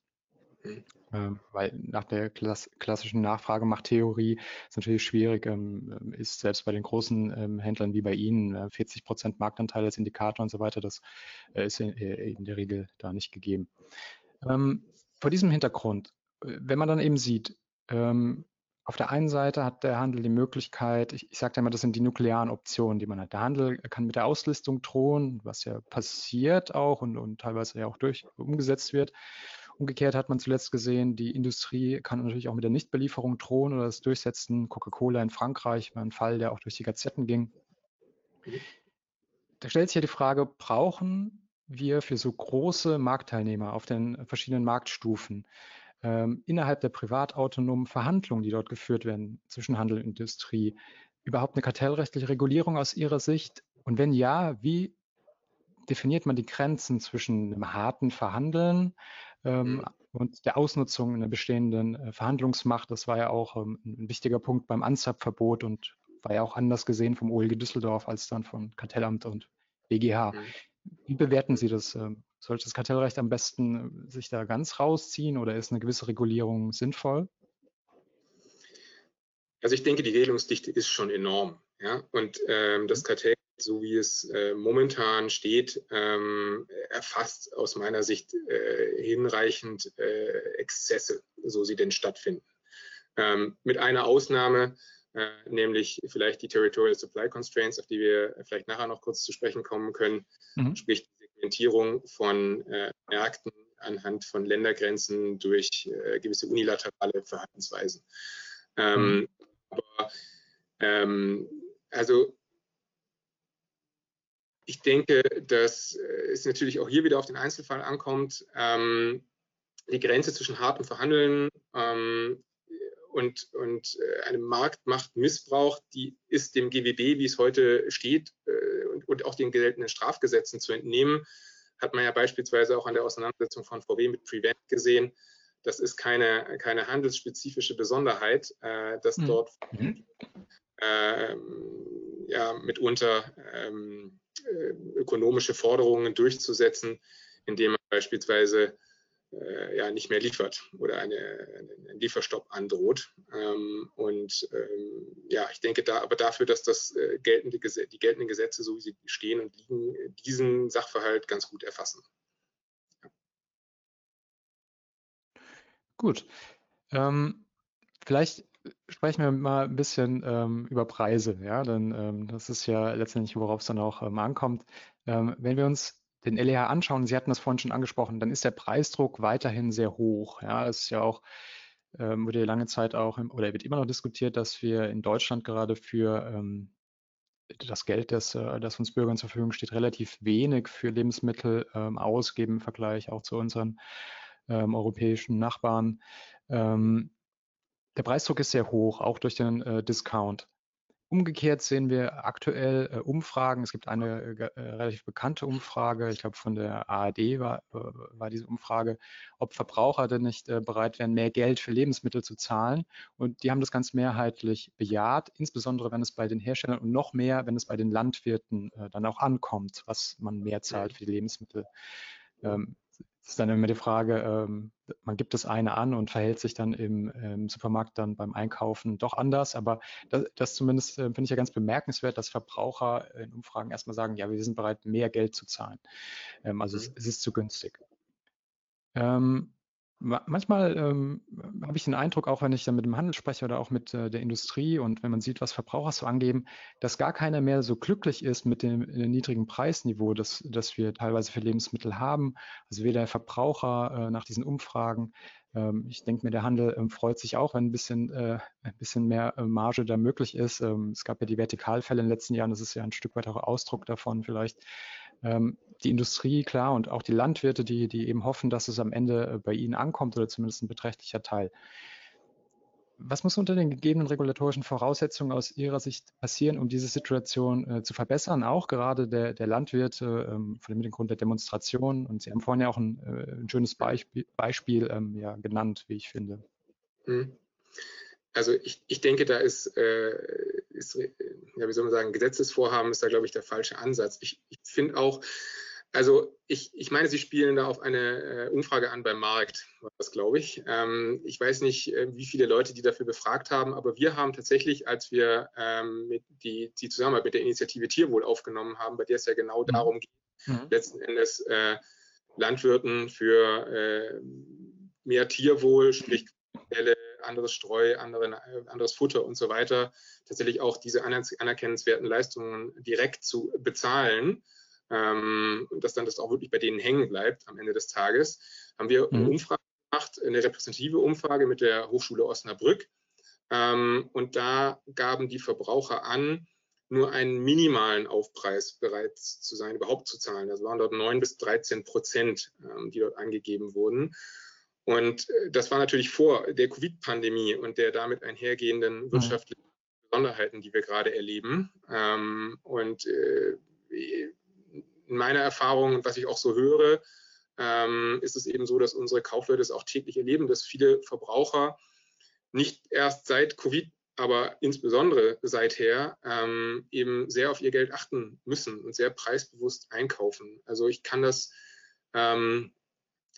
Ähm, weil nach der Klass klassischen Nachfragemachttheorie ist natürlich schwierig, ähm, ist selbst bei den großen ähm, Händlern wie bei Ihnen äh, 40 Prozent Marktanteil als Indikator und so weiter, das äh, ist in, äh, in, der Regel da nicht gegeben. Vor diesem Hintergrund, äh, wenn man dann eben sieht, auf der einen Seite hat der Handel die Möglichkeit, ich, ich sage ja immer, das sind die nuklearen Optionen, die man hat. Der Handel kann mit der Auslistung drohen, was ja passiert auch und, und teilweise ja auch durch umgesetzt wird. Umgekehrt hat man zuletzt gesehen, die Industrie kann natürlich auch mit der Nichtbelieferung drohen oder das Durchsetzen. Coca-Cola in Frankreich war ein Fall, der auch durch die Gazetten ging. Da stellt sich ja die Frage, brauchen wir für so große Marktteilnehmer auf den verschiedenen Marktstufen ähm, innerhalb der privatautonomen Verhandlungen, die dort geführt werden zwischen Handel und Industrie, überhaupt eine kartellrechtliche Regulierung aus Ihrer Sicht? Und wenn ja, wie definiert man die Grenzen zwischen einem harten Verhandeln ähm, mhm. und der Ausnutzung einer bestehenden äh, Verhandlungsmacht. Das war ja auch ähm, ein wichtiger Punkt beim Anzapverbot und war ja auch anders gesehen vom OLG Düsseldorf als dann von Kartellamt und BGH. Mhm. Wie bewerten Sie das? Ähm, sollte das Kartellrecht am besten äh, sich da ganz rausziehen oder ist eine gewisse Regulierung sinnvoll? Also ich denke, die Regelungsdichte ist schon enorm. Ja? Und ähm, das Kartell, so wie es äh, momentan steht, ähm, erfasst aus meiner Sicht äh, hinreichend äh, Exzesse, so sie denn stattfinden. Ähm, mit einer Ausnahme, äh, nämlich vielleicht die Territorial Supply Constraints, auf die wir vielleicht nachher noch kurz zu sprechen kommen können, mhm. sprich die Segmentierung von äh, Märkten anhand von Ländergrenzen durch äh, gewisse unilaterale Verhaltensweisen. Ähm, mhm. Aber ähm, also ich denke, dass es natürlich auch hier wieder auf den Einzelfall ankommt. Ähm, die Grenze zwischen hartem Verhandeln ähm, und, und äh, einem Marktmachtmissbrauch, die ist dem GWB, wie es heute steht, äh, und, und, auch den geltenden Strafgesetzen zu entnehmen. Hat man ja beispielsweise auch an der Auseinandersetzung von VW mit Prevent gesehen. Das ist keine, keine handelsspezifische Besonderheit, äh, dass mhm. dort äh, ja, mitunter ähm, äh, ökonomische Forderungen durchzusetzen, indem man beispielsweise äh, ja, nicht mehr liefert oder eine, einen Lieferstopp androht. Ähm, und ähm, ja, ich denke da aber dafür, dass das äh, geltende, die geltenden Gesetze, so wie sie stehen und liegen, diesen Sachverhalt ganz gut erfassen. Gut. Ähm, vielleicht sprechen wir mal ein bisschen ähm, über Preise, ja, denn ähm, das ist ja letztendlich, worauf es dann auch ähm, ankommt. Ähm, wenn wir uns den LEH anschauen, Sie hatten das vorhin schon angesprochen, dann ist der Preisdruck weiterhin sehr hoch. Ja, es ist ja auch, ähm, wurde lange Zeit auch, im, oder wird immer noch diskutiert, dass wir in Deutschland gerade für ähm, das Geld, das, äh, das uns Bürgern zur Verfügung steht, relativ wenig für Lebensmittel ausgeben im Vergleich auch zu unseren europäischen Nachbarn. Ähm, der Preisdruck ist sehr hoch, auch durch den äh, Discount. Umgekehrt sehen wir aktuell äh, Umfragen. Es gibt eine äh, äh relativ bekannte Umfrage, ich glaube von der ARD war, äh, war diese Umfrage, ob Verbraucher denn nicht äh, bereit wären, mehr Geld für Lebensmittel zu zahlen. Und die haben das ganz mehrheitlich bejaht, insbesondere wenn es bei den Herstellern und noch mehr, wenn es bei den Landwirten dann auch ankommt, was man mehr zahlt für die Lebensmittel. Ähm, ist dann immer die Frage, ähm, man gibt das eine an und verhält sich dann im, im Supermarkt dann beim Einkaufen doch anders. Aber das, das zumindest äh, finde ich ja ganz bemerkenswert, dass Verbraucher in Umfragen erstmal sagen, ja, wir sind bereit, mehr Geld zu zahlen. Ähm, also mhm. es, es, ist zu günstig. Ähm, Manchmal ähm, habe ich den Eindruck, auch wenn ich dann mit dem Handel spreche oder auch mit äh, der Industrie und wenn man sieht, was Verbraucher so angeben, dass gar keiner mehr so glücklich ist mit dem, dem niedrigen Preisniveau, das, das wir teilweise für Lebensmittel haben. Also weder der Verbraucher äh, nach diesen Umfragen. Ähm, ich denke mir, der Handel ähm, freut sich auch, wenn ein bisschen, äh, ein bisschen mehr äh, Marge da möglich ist. Ähm, es gab ja die Vertikalfälle in den letzten Jahren, das ist ja ein Stück weit auch Ausdruck davon vielleicht. Ähm, die Industrie, klar, und auch die Landwirte, die, die eben hoffen, dass es am Ende äh, bei ihnen ankommt oder zumindest ein beträchtlicher Teil. Was muss unter den gegebenen regulatorischen Voraussetzungen aus Ihrer Sicht passieren, um diese Situation äh, zu verbessern? Auch gerade der, der Landwirte ähm, von dem Hintergrund der Demonstration. Und Sie haben vorhin ja auch ein, äh, ein schönes Beispiel, Beispiel ähm, ja, genannt, wie ich finde. Hm. Also ich, ich denke, da ist, äh, ist, ja, wie soll man sagen, Gesetzesvorhaben ist da, glaube ich, der falsche Ansatz. Ich, ich finde auch, also ich, ich meine, Sie spielen da auf eine äh, Umfrage an beim Markt, das glaube ich. Ähm, ich weiß nicht, äh, wie viele Leute die dafür befragt haben, aber wir haben tatsächlich, als wir ähm, die, die Zusammenarbeit mit der Initiative Tierwohl aufgenommen haben, bei der es ja genau mhm. darum geht, mhm. letzten Endes äh, Landwirten für äh, mehr Tierwohl, sprich anderes Streu, andere, anderes Futter und so weiter, tatsächlich auch diese anerkennenswerten Leistungen direkt zu bezahlen ähm, und dass dann das auch wirklich bei denen hängen bleibt am Ende des Tages, haben wir eine mhm. Umfrage gemacht, eine repräsentative Umfrage mit der Hochschule Osnabrück. Ähm, und da gaben die Verbraucher an, nur einen minimalen Aufpreis bereit zu sein, überhaupt zu zahlen. Das waren dort 9 bis 13 Prozent, ähm, die dort angegeben wurden. Und äh, das war natürlich vor der Covid-Pandemie und der damit einhergehenden mhm. wirtschaftlichen Besonderheiten, die wir gerade erleben. Ähm, und äh, in meiner Erfahrung und was ich auch so höre, ähm, ist es eben so, dass unsere Kaufleute es auch täglich erleben, dass viele Verbraucher nicht erst seit Covid aber insbesondere seither ähm, eben sehr auf ihr Geld achten müssen und sehr preisbewusst einkaufen. Also ich kann das ähm,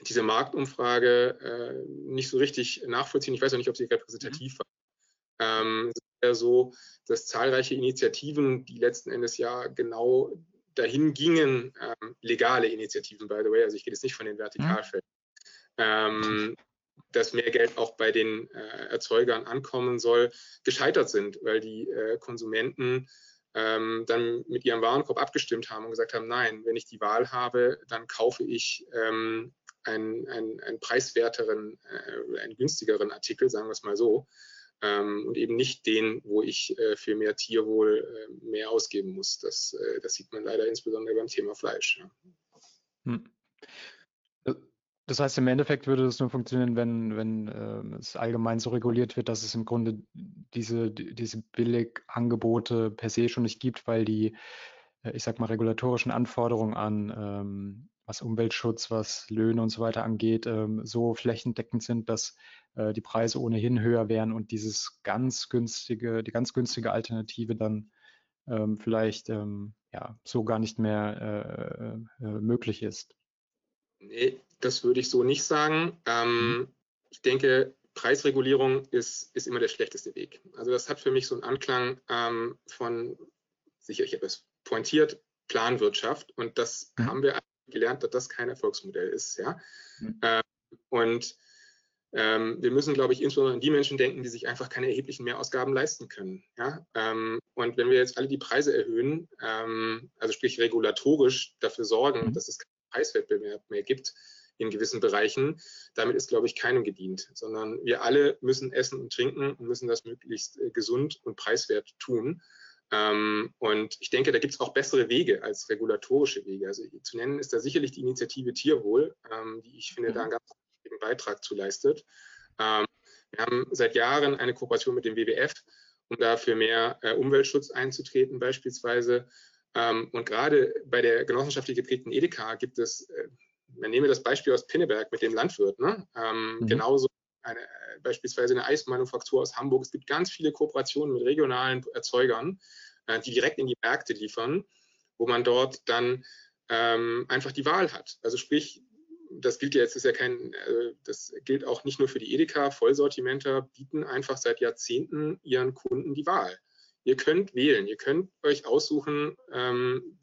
diese Marktumfrage äh, nicht so richtig nachvollziehen. Ich weiß auch nicht, ob sie repräsentativ mhm. war. Ähm, es ist ja so, dass zahlreiche Initiativen, die letzten Endes ja genau dahin gingen, ähm, legale Initiativen, by the way, also ich gehe jetzt nicht von den Vertikalfällen, mhm. ähm, dass mehr Geld auch bei den äh, Erzeugern ankommen soll, gescheitert sind, weil die äh, Konsumenten ähm, dann mit ihrem Warenkorb abgestimmt haben und gesagt haben, nein, wenn ich die Wahl habe, dann kaufe ich ähm, einen, einen, einen preiswerteren, äh, einen günstigeren Artikel, sagen wir es mal so, ähm, und eben nicht den, wo ich äh, für mehr Tierwohl äh, mehr ausgeben muss. Das, äh, das sieht man leider insbesondere beim Thema Fleisch. Ja. Hm. Das heißt, im Endeffekt würde das nur funktionieren, wenn, wenn äh, es allgemein so reguliert wird, dass es im Grunde diese, diese Billigangebote per se schon nicht gibt, weil die, äh, ich sag mal, regulatorischen Anforderungen an ähm, was Umweltschutz, was Löhne und so weiter angeht, ähm, so flächendeckend sind, dass äh, die Preise ohnehin höher wären und dieses ganz günstige, die ganz günstige Alternative dann ähm, vielleicht ähm, ja, so gar nicht mehr äh, äh, möglich ist. Nee, das würde ich so nicht sagen. Ähm, mhm. Ich denke, Preisregulierung ist, ist immer der schlechteste Weg. Also das hat für mich so einen Anklang ähm, von, sicher, ich habe es pointiert, Planwirtschaft. Und das mhm. haben wir gelernt, dass das kein Erfolgsmodell ist. Ja? Mhm. Ähm, und ähm, wir müssen, glaube ich, insbesondere an die Menschen denken, die sich einfach keine erheblichen Mehrausgaben leisten können. Ja? Ähm, und wenn wir jetzt alle die Preise erhöhen, ähm, also sprich regulatorisch dafür sorgen, mhm. dass es keinen Preiswettbewerb mehr gibt, in gewissen Bereichen. Damit ist, glaube ich, keinem gedient, sondern wir alle müssen essen und trinken und müssen das möglichst äh, gesund und preiswert tun. Ähm, und ich denke, da gibt es auch bessere Wege als regulatorische Wege. Also zu nennen ist da sicherlich die Initiative Tierwohl, ähm, die ich finde, da einen ganz wichtigen Beitrag zu leistet. Ähm, wir haben seit Jahren eine Kooperation mit dem WWF, um da für mehr äh, Umweltschutz einzutreten beispielsweise. Ähm, und gerade bei der genossenschaftlich geprägten Edeka gibt es äh, man nehme das Beispiel aus Pinneberg mit dem Landwirt, ne? ähm, mhm. genauso eine, beispielsweise eine Eismanufaktur aus Hamburg. Es gibt ganz viele Kooperationen mit regionalen Erzeugern, äh, die direkt in die Märkte liefern, wo man dort dann ähm, einfach die Wahl hat. Also sprich, das gilt ja jetzt, ist ja kein, äh, das gilt auch nicht nur für die Edeka. Vollsortimenter bieten einfach seit Jahrzehnten ihren Kunden die Wahl. Ihr könnt wählen, ihr könnt euch aussuchen, ähm,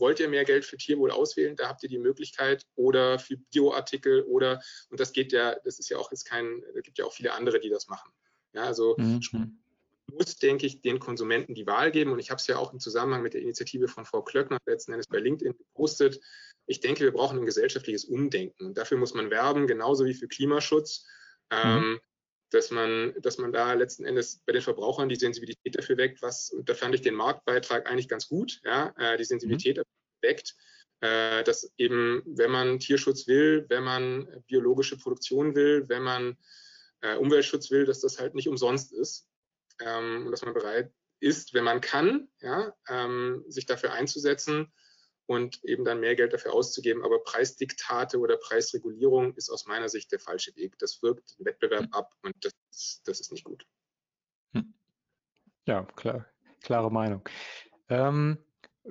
wollt ihr mehr Geld für Tierwohl auswählen, da habt ihr die Möglichkeit oder für Bioartikel oder, und das geht ja, das ist ja auch jetzt kein, es gibt ja auch viele andere, die das machen. Ja, also mhm. muss, denke ich, den Konsumenten die Wahl geben und ich habe es ja auch im Zusammenhang mit der Initiative von Frau Klöckner letzten Endes bei LinkedIn gepostet. Ich denke, wir brauchen ein gesellschaftliches Umdenken und dafür muss man werben, genauso wie für Klimaschutz. Mhm. Ähm, dass man, dass man da letzten Endes bei den Verbrauchern die Sensibilität dafür weckt, was, und da fand ich den Marktbeitrag eigentlich ganz gut, ja, äh, die Sensibilität mhm. weckt, äh, dass eben, wenn man Tierschutz will, wenn man biologische Produktion will, wenn man äh, Umweltschutz will, dass das halt nicht umsonst ist ähm, und dass man bereit ist, wenn man kann, ja, ähm, sich dafür einzusetzen, und eben dann mehr Geld dafür auszugeben. Aber Preisdiktate oder Preisregulierung ist aus meiner Sicht der falsche Weg. Das wirkt den Wettbewerb hm. ab und das, das ist nicht gut. Hm. Ja, klar, klare Meinung. Ähm,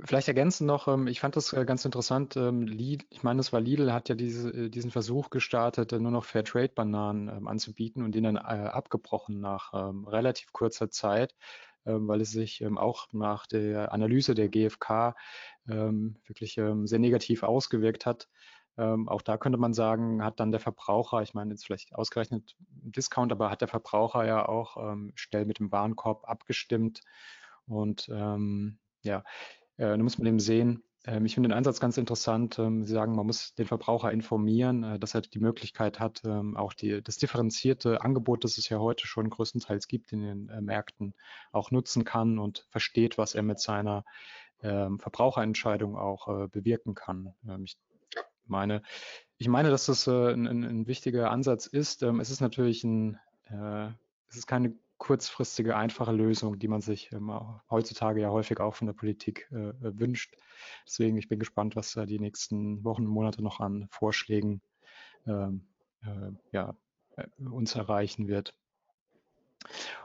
vielleicht ergänzen noch, ähm, ich fand das äh, ganz interessant, ähm, Lidl, ich meine, es war Lidl, hat ja diese, äh, diesen Versuch gestartet, äh, nur noch Fairtrade-Bananen ähm, anzubieten und den dann abgebrochen nach relativ kurzer Zeit. Ähm, weil es sich ähm, auch nach der Analyse der GfK ähm, wirklich sehr negativ ausgewirkt hat. auch da könnte man sagen, hat dann der Verbraucher, ich meine jetzt vielleicht ausgerechnet Discount, aber hat der Verbraucher ja auch schnell mit dem Warenkorb abgestimmt. Und ja, äh, da muss man eben sehen, ich finde den Einsatz ganz interessant. Ähm, Sie sagen, man muss den Verbraucher informieren, äh, dass er die Möglichkeit hat, ähm, auch die, das differenzierte Angebot, das es ja heute schon größtenteils gibt in den äh, Märkten, auch nutzen kann und versteht, was er mit seiner Verbraucherentscheidung auch äh, bewirken kann. Ich meine, ich meine, dass das ein, ein, ein wichtiger Ansatz ist. Es ist natürlich ein, es ist keine kurzfristige, einfache Lösung, die man sich ähm, heutzutage ja häufig auch von der Politik äh, äh, wünscht. Deswegen, ich bin gespannt, was da die nächsten Wochen und Monate noch an Vorschlägen ähm, äh, ja, äh, uns erreichen wird.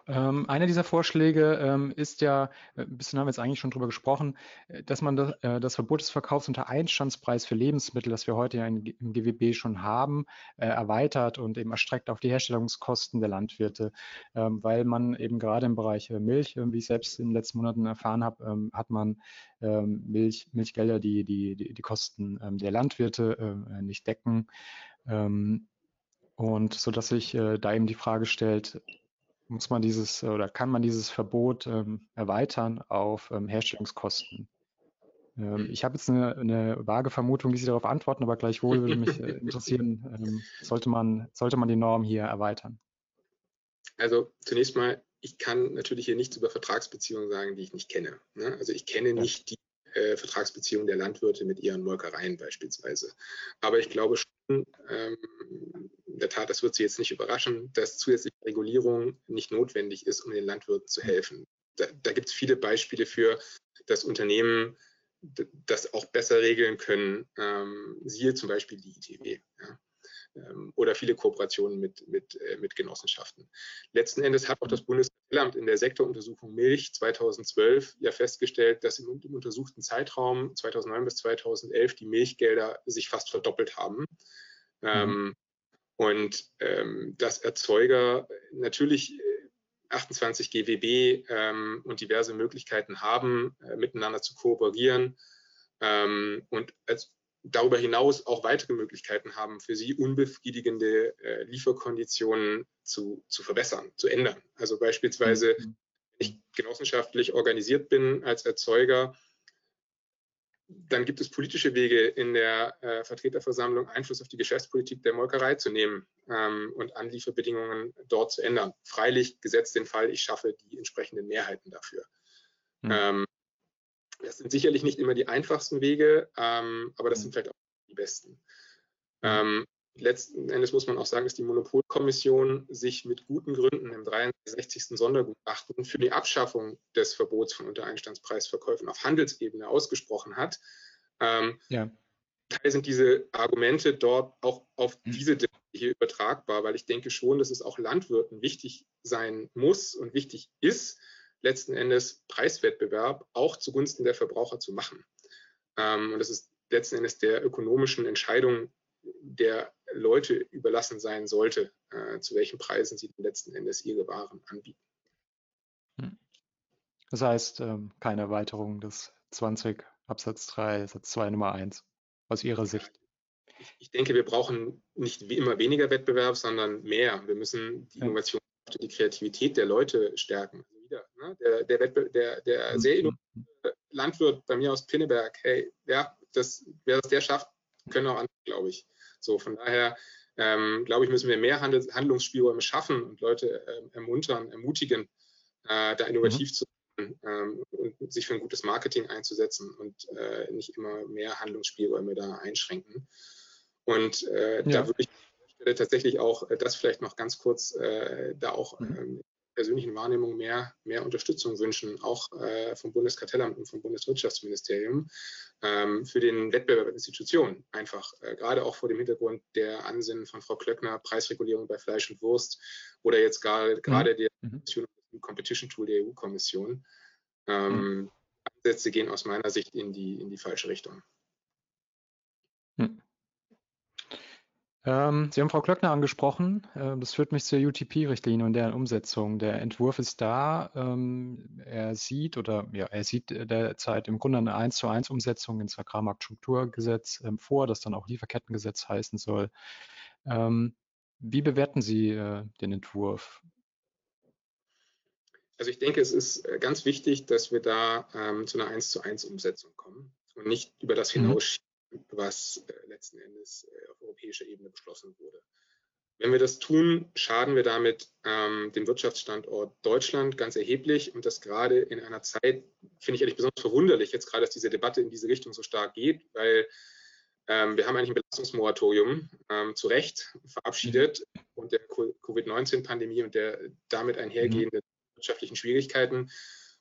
Ähm, einer dieser Vorschläge ähm, ist ja, äh, ein bisschen haben wir jetzt eigentlich schon drüber gesprochen, äh, dass man das, äh, das Verbot des Verkaufs unter Einstandspreis für Lebensmittel, das wir heute ja in, im GWB schon haben, äh, erweitert und eben erstreckt auf die Herstellungskosten der Landwirte, ähm, weil man eben gerade im Bereich äh, Milch, wie ich selbst in den letzten Monaten erfahren habe, ähm, hat man ähm, Milch, Milchgelder, die die, die, die Kosten ähm, der Landwirte äh, nicht decken. und so dass sich da eben die Frage stellt, muss man dieses oder kann man dieses Verbot ähm, erweitern auf ähm, Herstellungskosten? Ähm, ich habe jetzt eine, eine, vage Vermutung, wie Sie darauf antworten, aber gleichwohl würde mich äh, interessieren, ähm, sollte, man, sollte man die Norm hier erweitern? Also zunächst mal, ich kann natürlich hier nichts über Vertragsbeziehungen sagen, die ich nicht kenne. Ne? Also ich kenne ja. nicht die äh, Vertragsbeziehungen der Landwirte mit ihren Molkereien beispielsweise. Aber ich glaube schon, ähm, in der Tat, das wird Sie jetzt nicht überraschen, dass zusätzliche Regulierung nicht notwendig ist, um den Landwirten zu helfen. Da, da gibt es viele Beispiele für, dass Unternehmen das auch besser regeln können. Ähm, siehe zum Beispiel die ITW. Ja. Ähm, oder viele Kooperationen mit, mit, äh, mit Genossenschaften. Letzten Endes hat auch das Bundeskartellamt in der Sektoruntersuchung Milch 2012 ja festgestellt, dass im, untersuchten Zeitraum 2009 bis 2011 die Milchgelder sich fast verdoppelt haben. Mhm. Ähm, und ähm, dass Erzeuger natürlich 28 äh, GWB ähm, und diverse Möglichkeiten haben, äh, miteinander zu kooperieren ähm, und als darüber hinaus auch weitere Möglichkeiten haben, für sie unbefriedigende äh, Lieferkonditionen zu, zu verbessern, zu ändern. Also beispielsweise, mhm. wenn ich genossenschaftlich organisiert bin als Erzeuger, dann gibt es politische Wege in der äh, Vertreterversammlung, Einfluss auf die Geschäftspolitik der Molkerei zu nehmen ähm, und Anlieferbedingungen dort zu ändern. Freilich gesetzt den Fall, ich schaffe die entsprechenden Mehrheiten dafür. Mhm. Ähm, das sind sicherlich nicht immer die einfachsten Wege, ähm, aber das mhm. sind vielleicht auch die besten. Mhm. Ähm, letzten Endes muss man auch sagen, dass die Monopolkommission sich mit guten Gründen im 63. Sondergutachten für die Abschaffung des Verbots von Untereinstandspreisverkäufen auf Handelsebene ausgesprochen hat. Ähm, ja. Teil sind diese Argumente dort auch auf mhm. diese Debatte hier übertragbar, weil ich denke schon, dass es auch Landwirten wichtig sein muss und wichtig ist, letzten Endes Preiswettbewerb auch zugunsten der Verbraucher zu machen. Ähm, und das ist letzten Endes der ökonomischen Entscheidung der Leute überlassen sein sollte, äh, zu welchen Preisen sie letzten Endes ihre Waren anbieten. Hm. Das heißt, ähm, keine Erweiterung des 20 Absatz 3 Satz 2 Nummer 1 aus Ihrer Sicht. Ich denke, wir brauchen nicht immer weniger Wettbewerb, sondern mehr. Wir müssen die Innovation, die Kreativität der Leute stärken. Ne? Der, der, der, der mhm. sehr innovative Landwirt bei mir aus Pinneberg, hey, ja, das, wer das der schafft, können auch andere, glaube ich. So, von daher, ähm, glaube ich, müssen wir mehr Handel, Handlungsspielräume schaffen und Leute ähm, ermuntern, ermutigen, äh, da innovativ mhm. zu sein ähm, und sich für ein gutes Marketing einzusetzen und äh, nicht immer mehr Handlungsspielräume da einschränken. Und äh, ja. da würde ich tatsächlich auch äh, das vielleicht noch ganz kurz äh, da auch mhm. Persönlichen Wahrnehmung mehr, mehr Unterstützung wünschen, auch äh, vom Bundeskartellamt und vom Bundeswirtschaftsministerium ähm, für den Wettbewerb der Institutionen. Einfach äh, gerade auch vor dem Hintergrund der Ansinnen von Frau Klöckner, Preisregulierung bei Fleisch und Wurst oder jetzt mhm. gerade der mhm. Competition Tool der EU-Kommission. Ähm, mhm. Ansätze gehen aus meiner Sicht in die, in die falsche Richtung. Ähm, Sie haben Frau Klöckner angesprochen. Äh, das führt mich zur UTP-Richtlinie und deren Umsetzung. Der Entwurf ist da. Ähm, er sieht oder ja, er sieht derzeit im Grunde eine 1 zu 1 Umsetzung ins Agrarmarktstrukturgesetz ähm, vor, das dann auch Lieferkettengesetz heißen soll. Ähm, wie bewerten Sie äh, den Entwurf? Also ich denke, es ist äh, ganz wichtig, dass wir da ähm, zu einer 1 zu 1 Umsetzung kommen und nicht über das mhm. hinaus was äh, letzten Endes äh, auf europäischer Ebene beschlossen wurde. Wenn wir das tun, schaden wir damit ähm, dem Wirtschaftsstandort Deutschland ganz erheblich und das gerade in einer Zeit, finde ich ehrlich besonders verwunderlich, jetzt gerade, dass diese Debatte in diese Richtung so stark geht, weil ähm, wir haben eigentlich ein Belastungsmoratorium ähm, zu Recht verabschiedet und der Covid-19-Pandemie und der damit einhergehenden mhm. wirtschaftlichen Schwierigkeiten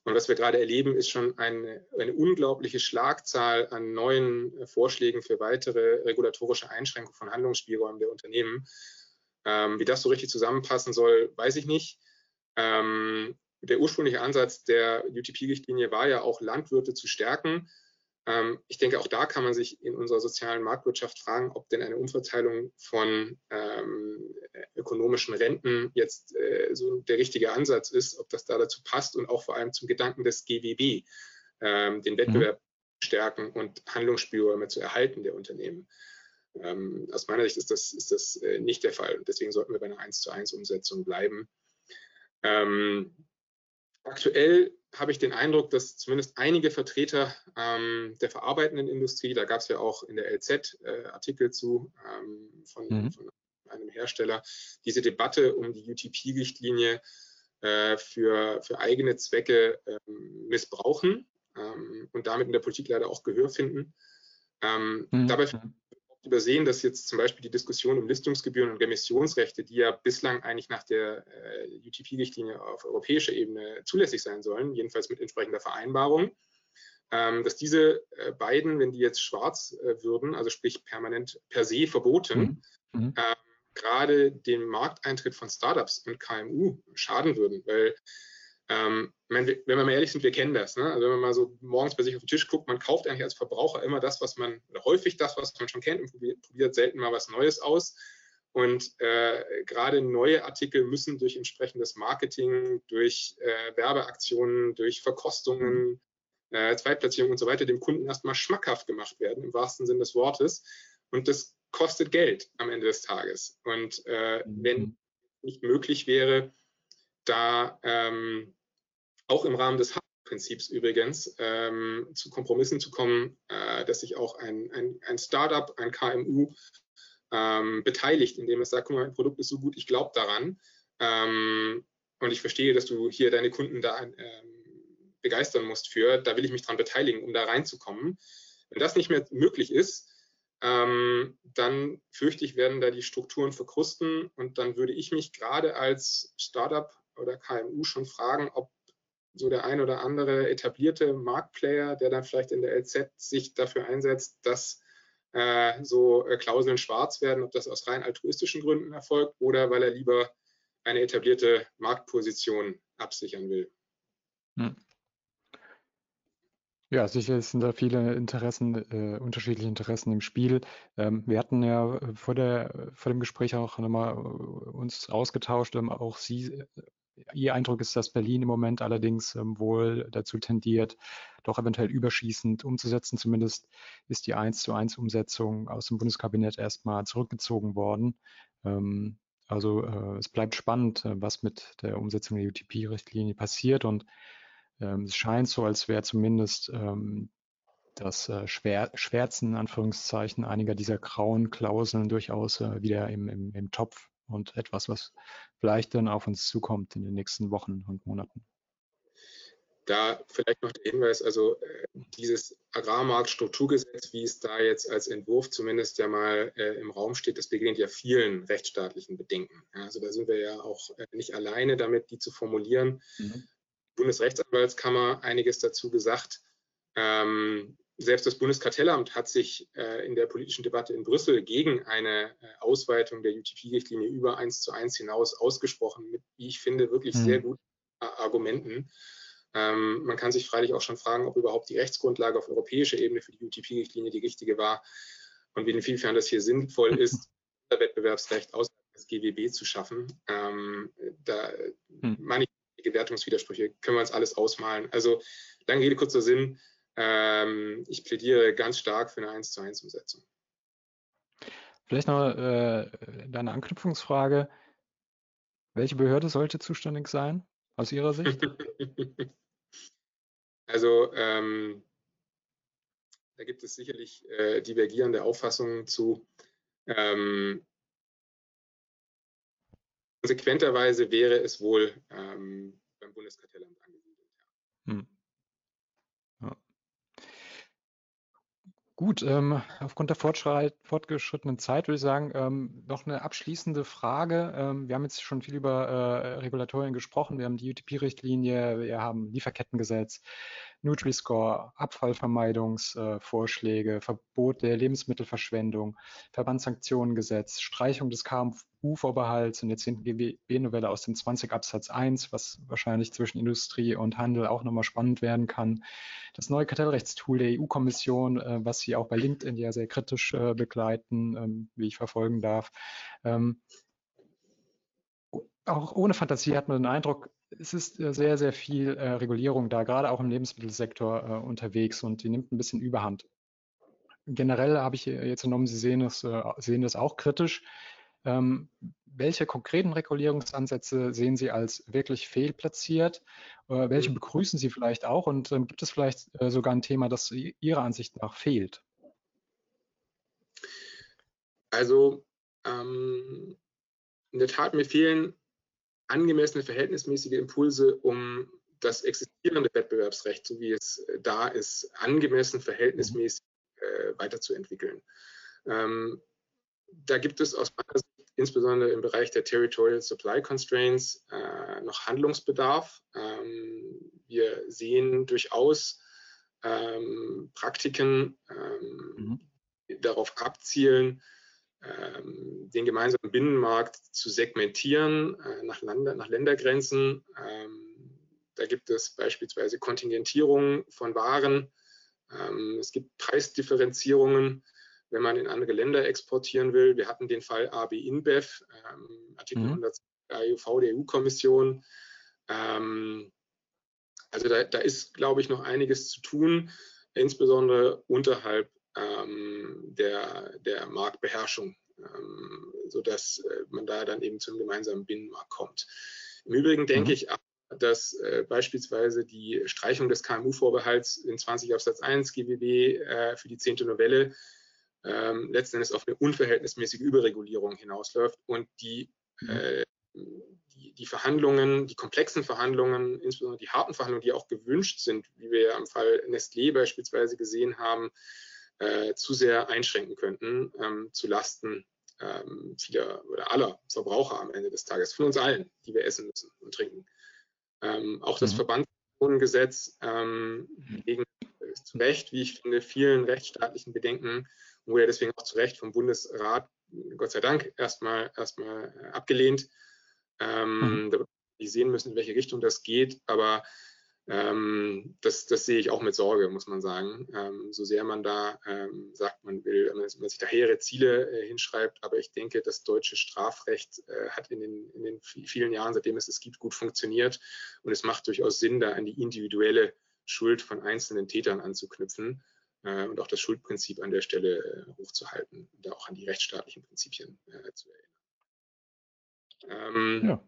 und was wir gerade erleben, ist schon eine, eine unglaubliche Schlagzahl an neuen äh, Vorschlägen für weitere regulatorische Einschränkungen von Handlungsspielräumen der Unternehmen. Ähm, wie das so richtig zusammenpassen soll, weiß ich nicht. Ähm, der ursprüngliche Ansatz der UTP-Richtlinie war ja auch, Landwirte zu stärken. Ähm, ich denke, auch da kann man sich in unserer sozialen Marktwirtschaft fragen, ob denn eine Umverteilung von ähm, ökonomischen Renten jetzt äh, so der richtige Ansatz ist, ob das da dazu passt und auch vor allem zum Gedanken des GWB, ähm, den Wettbewerb mhm. stärken und Handlungsspielräume zu erhalten der Unternehmen. Ähm, aus meiner Sicht ist das, ist das äh, nicht der Fall. Deswegen sollten wir bei einer 1 zu 1 Umsetzung bleiben. Ähm, aktuell habe ich den Eindruck, dass zumindest einige Vertreter ähm, der verarbeitenden Industrie, da gab es ja auch in der LZ äh, Artikel zu ähm, von, mhm. von, einem Hersteller, diese Debatte um die UTP-Richtlinie äh, für, für eigene Zwecke ähm, missbrauchen ähm, und damit in der Politik leider auch Gehör finden. Ähm, mhm. Dabei übersehen, dass jetzt zum Beispiel die Diskussion um Listungsgebühren und Emissionsrechte, die ja bislang eigentlich nach der äh, UTP-Richtlinie auf europäischer Ebene zulässig sein sollen, jedenfalls mit entsprechender Vereinbarung, ähm, dass diese äh, beiden, wenn die jetzt schwarz äh, würden, also sprich permanent per se verboten, mhm. mhm. Ähm, gerade den Markteintritt von Startups und KMU schaden würden, weil ähm, wenn wir mal ehrlich sind, wir kennen das. Ne? Also wenn man mal so morgens bei sich auf den Tisch guckt, man kauft eigentlich als Verbraucher immer das, was man, oder häufig das, was man schon kennt und probiert, probiert selten mal was Neues aus. Und äh, gerade neue Artikel müssen durch entsprechendes Marketing, durch äh, Werbeaktionen, durch Verkostungen, äh, Zweitplatzierung und so weiter dem Kunden erstmal schmackhaft gemacht werden, im wahrsten Sinne des Wortes. Und das kostet Geld am Ende des Tages. Und äh, mhm. wenn nicht möglich wäre, da ähm, auch im Rahmen des Prinzips übrigens ähm, zu Kompromissen zu kommen, äh, dass sich auch ein, ein, ein Startup, ein KMU ähm, beteiligt, indem es sagt, guck mal, mein Produkt ist so gut, ich glaube daran. Ähm, und ich verstehe, dass du hier deine Kunden da ähm, begeistern musst für, da will ich mich dran beteiligen, um da reinzukommen. Wenn das nicht mehr möglich ist, ähm, dann fürchte ich, werden da die Strukturen verkrusten und dann würde ich mich gerade als Startup oder KMU schon fragen, ob so der ein oder andere etablierte Marktplayer, der dann vielleicht in der LZ sich dafür einsetzt, dass äh, so äh, Klauseln schwarz werden, ob das aus rein altruistischen Gründen erfolgt oder weil er lieber eine etablierte Marktposition absichern will. Hm. Ja, sicher sind da viele Interessen, äh, unterschiedliche Interessen im Spiel. Ähm, wir hatten ja vor, der, vor dem Gespräch auch nochmal äh, uns ausgetauscht, ähm, auch Sie Ihr Eindruck ist, dass Berlin im Moment allerdings ähm, wohl dazu tendiert, doch eventuell überschießend umzusetzen. Zumindest ist die 1 zu 1 Umsetzung aus dem Bundeskabinett erstmal zurückgezogen worden. Ähm, also äh, es bleibt spannend, äh, was mit der Umsetzung der UTP-Richtlinie passiert. Und ähm, es scheint so, als wäre zumindest das äh, Schwär Schwärzen, Anführungszeichen, einiger dieser grauen Klauseln durchaus wieder im, im, im Topf und etwas, was vielleicht dann auf uns zukommt in den nächsten Wochen und Monaten. Da vielleicht noch der Hinweis, also äh, dieses Agrarmarktstrukturgesetz, wie es da jetzt als Entwurf zumindest ja mal äh, im Raum steht, das begegnet ja vielen rechtsstaatlichen Bedenken. Ja, also da sind wir ja auch äh, nicht alleine damit, die zu formulieren. Mhm. Bundesrechtsanwaltskammer einiges dazu gesagt. Ähm, selbst das Bundeskartellamt hat sich äh, in der politischen Debatte in Brüssel gegen eine äh, Ausweitung der UTP-Richtlinie über 1 zu 1 hinaus ausgesprochen, mit, wie ich finde, wirklich mhm. sehr guten Argumenten. Ähm, man kann sich freilich auch schon fragen, ob überhaupt die Rechtsgrundlage auf europäischer Ebene für die UTP-Richtlinie die richtige war und inwiefern das hier sinnvoll ist, Wettbewerbsrecht außerhalb des GWB zu schaffen. Ähm, da mhm. mannigfaltige Wertungswidersprüche können wir uns alles ausmalen. Also lange Rede, kurzer Sinn ähm, ich plädiere ganz stark für eine 1 zu 1 Umsetzung. Vielleicht noch äh, eine Anknüpfungsfrage. Welche Behörde sollte zuständig sein, aus Ihrer Sicht? also ähm, da gibt es sicherlich äh, divergierende Auffassungen zu. Ähm, konsequenterweise wäre es wohl ähm, beim Bundeskartellamt angesiedelt. Ja. Hm. Gut, ähm, aufgrund der fortgeschrittenen Zeit würde ich sagen, ähm, noch eine abschließende Frage. Ähm, wir haben jetzt schon viel über äh, Regulatorien gesprochen. Wir haben die UTP-Richtlinie, wir haben Lieferkettengesetz, Nutri-Score, Abfallvermeidungsvorschläge, äh, Verbot der Lebensmittelverschwendung, Verbandssanktionengesetz, Streichung des KMU-Vorbehalt und jetzt hinten GWB-Novelle aus dem 20 Absatz 1, was wahrscheinlich zwischen Industrie und Handel auch nochmal spannend werden kann. Das neue Kartellrechtstool der EU-Kommission, äh, was Sie auch bei LinkedIn ja sehr kritisch äh, begleiten, ähm, wie ich verfolgen darf. Ähm, auch ohne Fantasie hat man den Eindruck, es ist äh, sehr, sehr viel äh, Regulierung da, gerade auch im Lebensmittelsektor äh, unterwegs und die nimmt ein bisschen Überhand. Generell habe ich jetzt genommen, Sie sehen das, äh, sehen das auch kritisch. Ähm, welche konkreten Regulierungsansätze sehen Sie als wirklich fehlplatziert? Äh, welche mhm. begrüßen Sie vielleicht auch? Und ähm, gibt es vielleicht äh, sogar ein Thema, das Ihrer Ansicht nach fehlt? Also ähm, in der Tat, mir fehlen angemessene verhältnismäßige Impulse, um das existierende Wettbewerbsrecht, so wie es äh, da ist, angemessen verhältnismäßig äh, weiterzuentwickeln. Ähm, da gibt es aus meiner Sicht insbesondere im Bereich der Territorial Supply Constraints äh, noch Handlungsbedarf. Ähm, wir sehen durchaus ähm, Praktiken, ähm, mhm. darauf abzielen, ähm, den gemeinsamen Binnenmarkt zu segmentieren äh, nach, Lande, nach Ländergrenzen. Ähm, da gibt es beispielsweise Kontingentierungen von Waren. Es gibt Preisdifferenzierungen, wenn man in andere Länder exportieren will. Wir hatten den Fall AB InBev, Artikel mhm. 100 AEUV der EU-Kommission. also da, da ist, glaube ich, noch einiges zu tun, insbesondere unterhalb ähm, der, der Marktbeherrschung, ähm, sodass äh, man da dann eben zum gemeinsamen Binnenmarkt kommt. Im Übrigen denke mhm. ich auch, dass äh, beispielsweise die Streichung des KMU-Vorbehalts in 20 Absatz 1 GWB äh, für die zehnte Novelle ähm, letzten Endes auf eine unverhältnismäßige Überregulierung hinausläuft und die, mhm. äh, die, die, Verhandlungen, die komplexen Verhandlungen, insbesondere die harten Verhandlungen, die auch gewünscht sind, wie wir ja im Fall Nestlé beispielsweise gesehen haben, äh, zu sehr einschränken könnten, ähm, zu Lasten ähm, vieler oder aller Verbraucher am Ende des Tages, von uns allen, die wir essen müssen und trinken. Ähm, auch das mhm. Verbandsgesetz ähm, legen äh, zu Recht, wie ich finde, vielen rechtsstaatlichen Bedenken, wurde ja deswegen auch zu Recht vom Bundesrat, Gott sei Dank, erstmal erstmal äh, abgelehnt. Ähm, mhm. Da wir sehen müssen, in welche Richtung das geht, aber ähm, das, das, sehe ich auch mit Sorge, muss man sagen. Ähm, so sehr man da ähm, sagt, man will, man, sich da hehre Ziele äh, hinschreibt, aber ich denke, das deutsche Strafrecht äh, hat in den, in den, vielen Jahren, seitdem es es gibt, gut funktioniert und es macht durchaus Sinn, da an die individuelle Schuld von einzelnen Tätern anzuknüpfen und auch das Schuldprinzip an der Stelle äh, hochzuhalten und da auch an die rechtsstaatlichen Prinzipien äh, zu erinnern. Ähm, ja.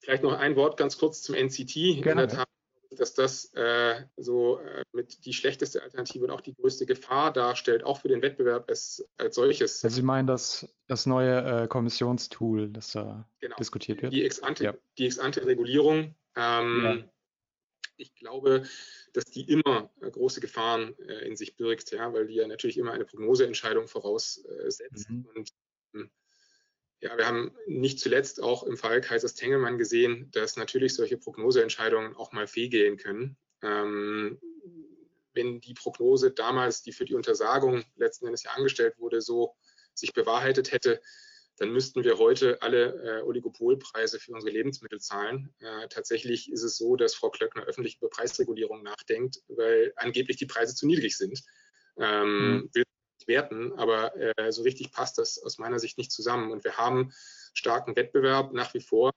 Vielleicht noch ein Wort ganz kurz zum NCT. Gerne. In der Tat dass das äh, so äh, mit die schlechteste Alternative und auch die größte Gefahr darstellt, auch für den Wettbewerb als, als solches. Also Sie meinen das, das neue äh, Kommissionstool, das da genau. diskutiert wird? Die Ex-Ante-Regulierung. Ja. Ähm, ja. Ich glaube, dass die immer äh, große Gefahren äh, in sich birgt, ja, weil die ja natürlich immer eine Prognoseentscheidung voraussetzt. Mhm. Und ähm, ja, wir haben nicht zuletzt auch im Fall Kaisers Tengelmann gesehen, dass natürlich solche Prognoseentscheidungen auch mal fehlgehen können. Ähm, wenn die Prognose damals, die für die Untersagung letzten Endes ja angestellt wurde, so sich bewahrheitet hätte, dann müssten wir heute alle äh, Oligopolpreise für unsere Lebensmittel zahlen. Äh, tatsächlich ist es so, dass Frau Klöckner öffentlich über Preisregulierung nachdenkt, weil angeblich die Preise zu niedrig sind. Ähm, mhm werten, aber äh, so richtig passt das aus meiner Sicht nicht zusammen. Und wir haben starken Wettbewerb nach wie vor.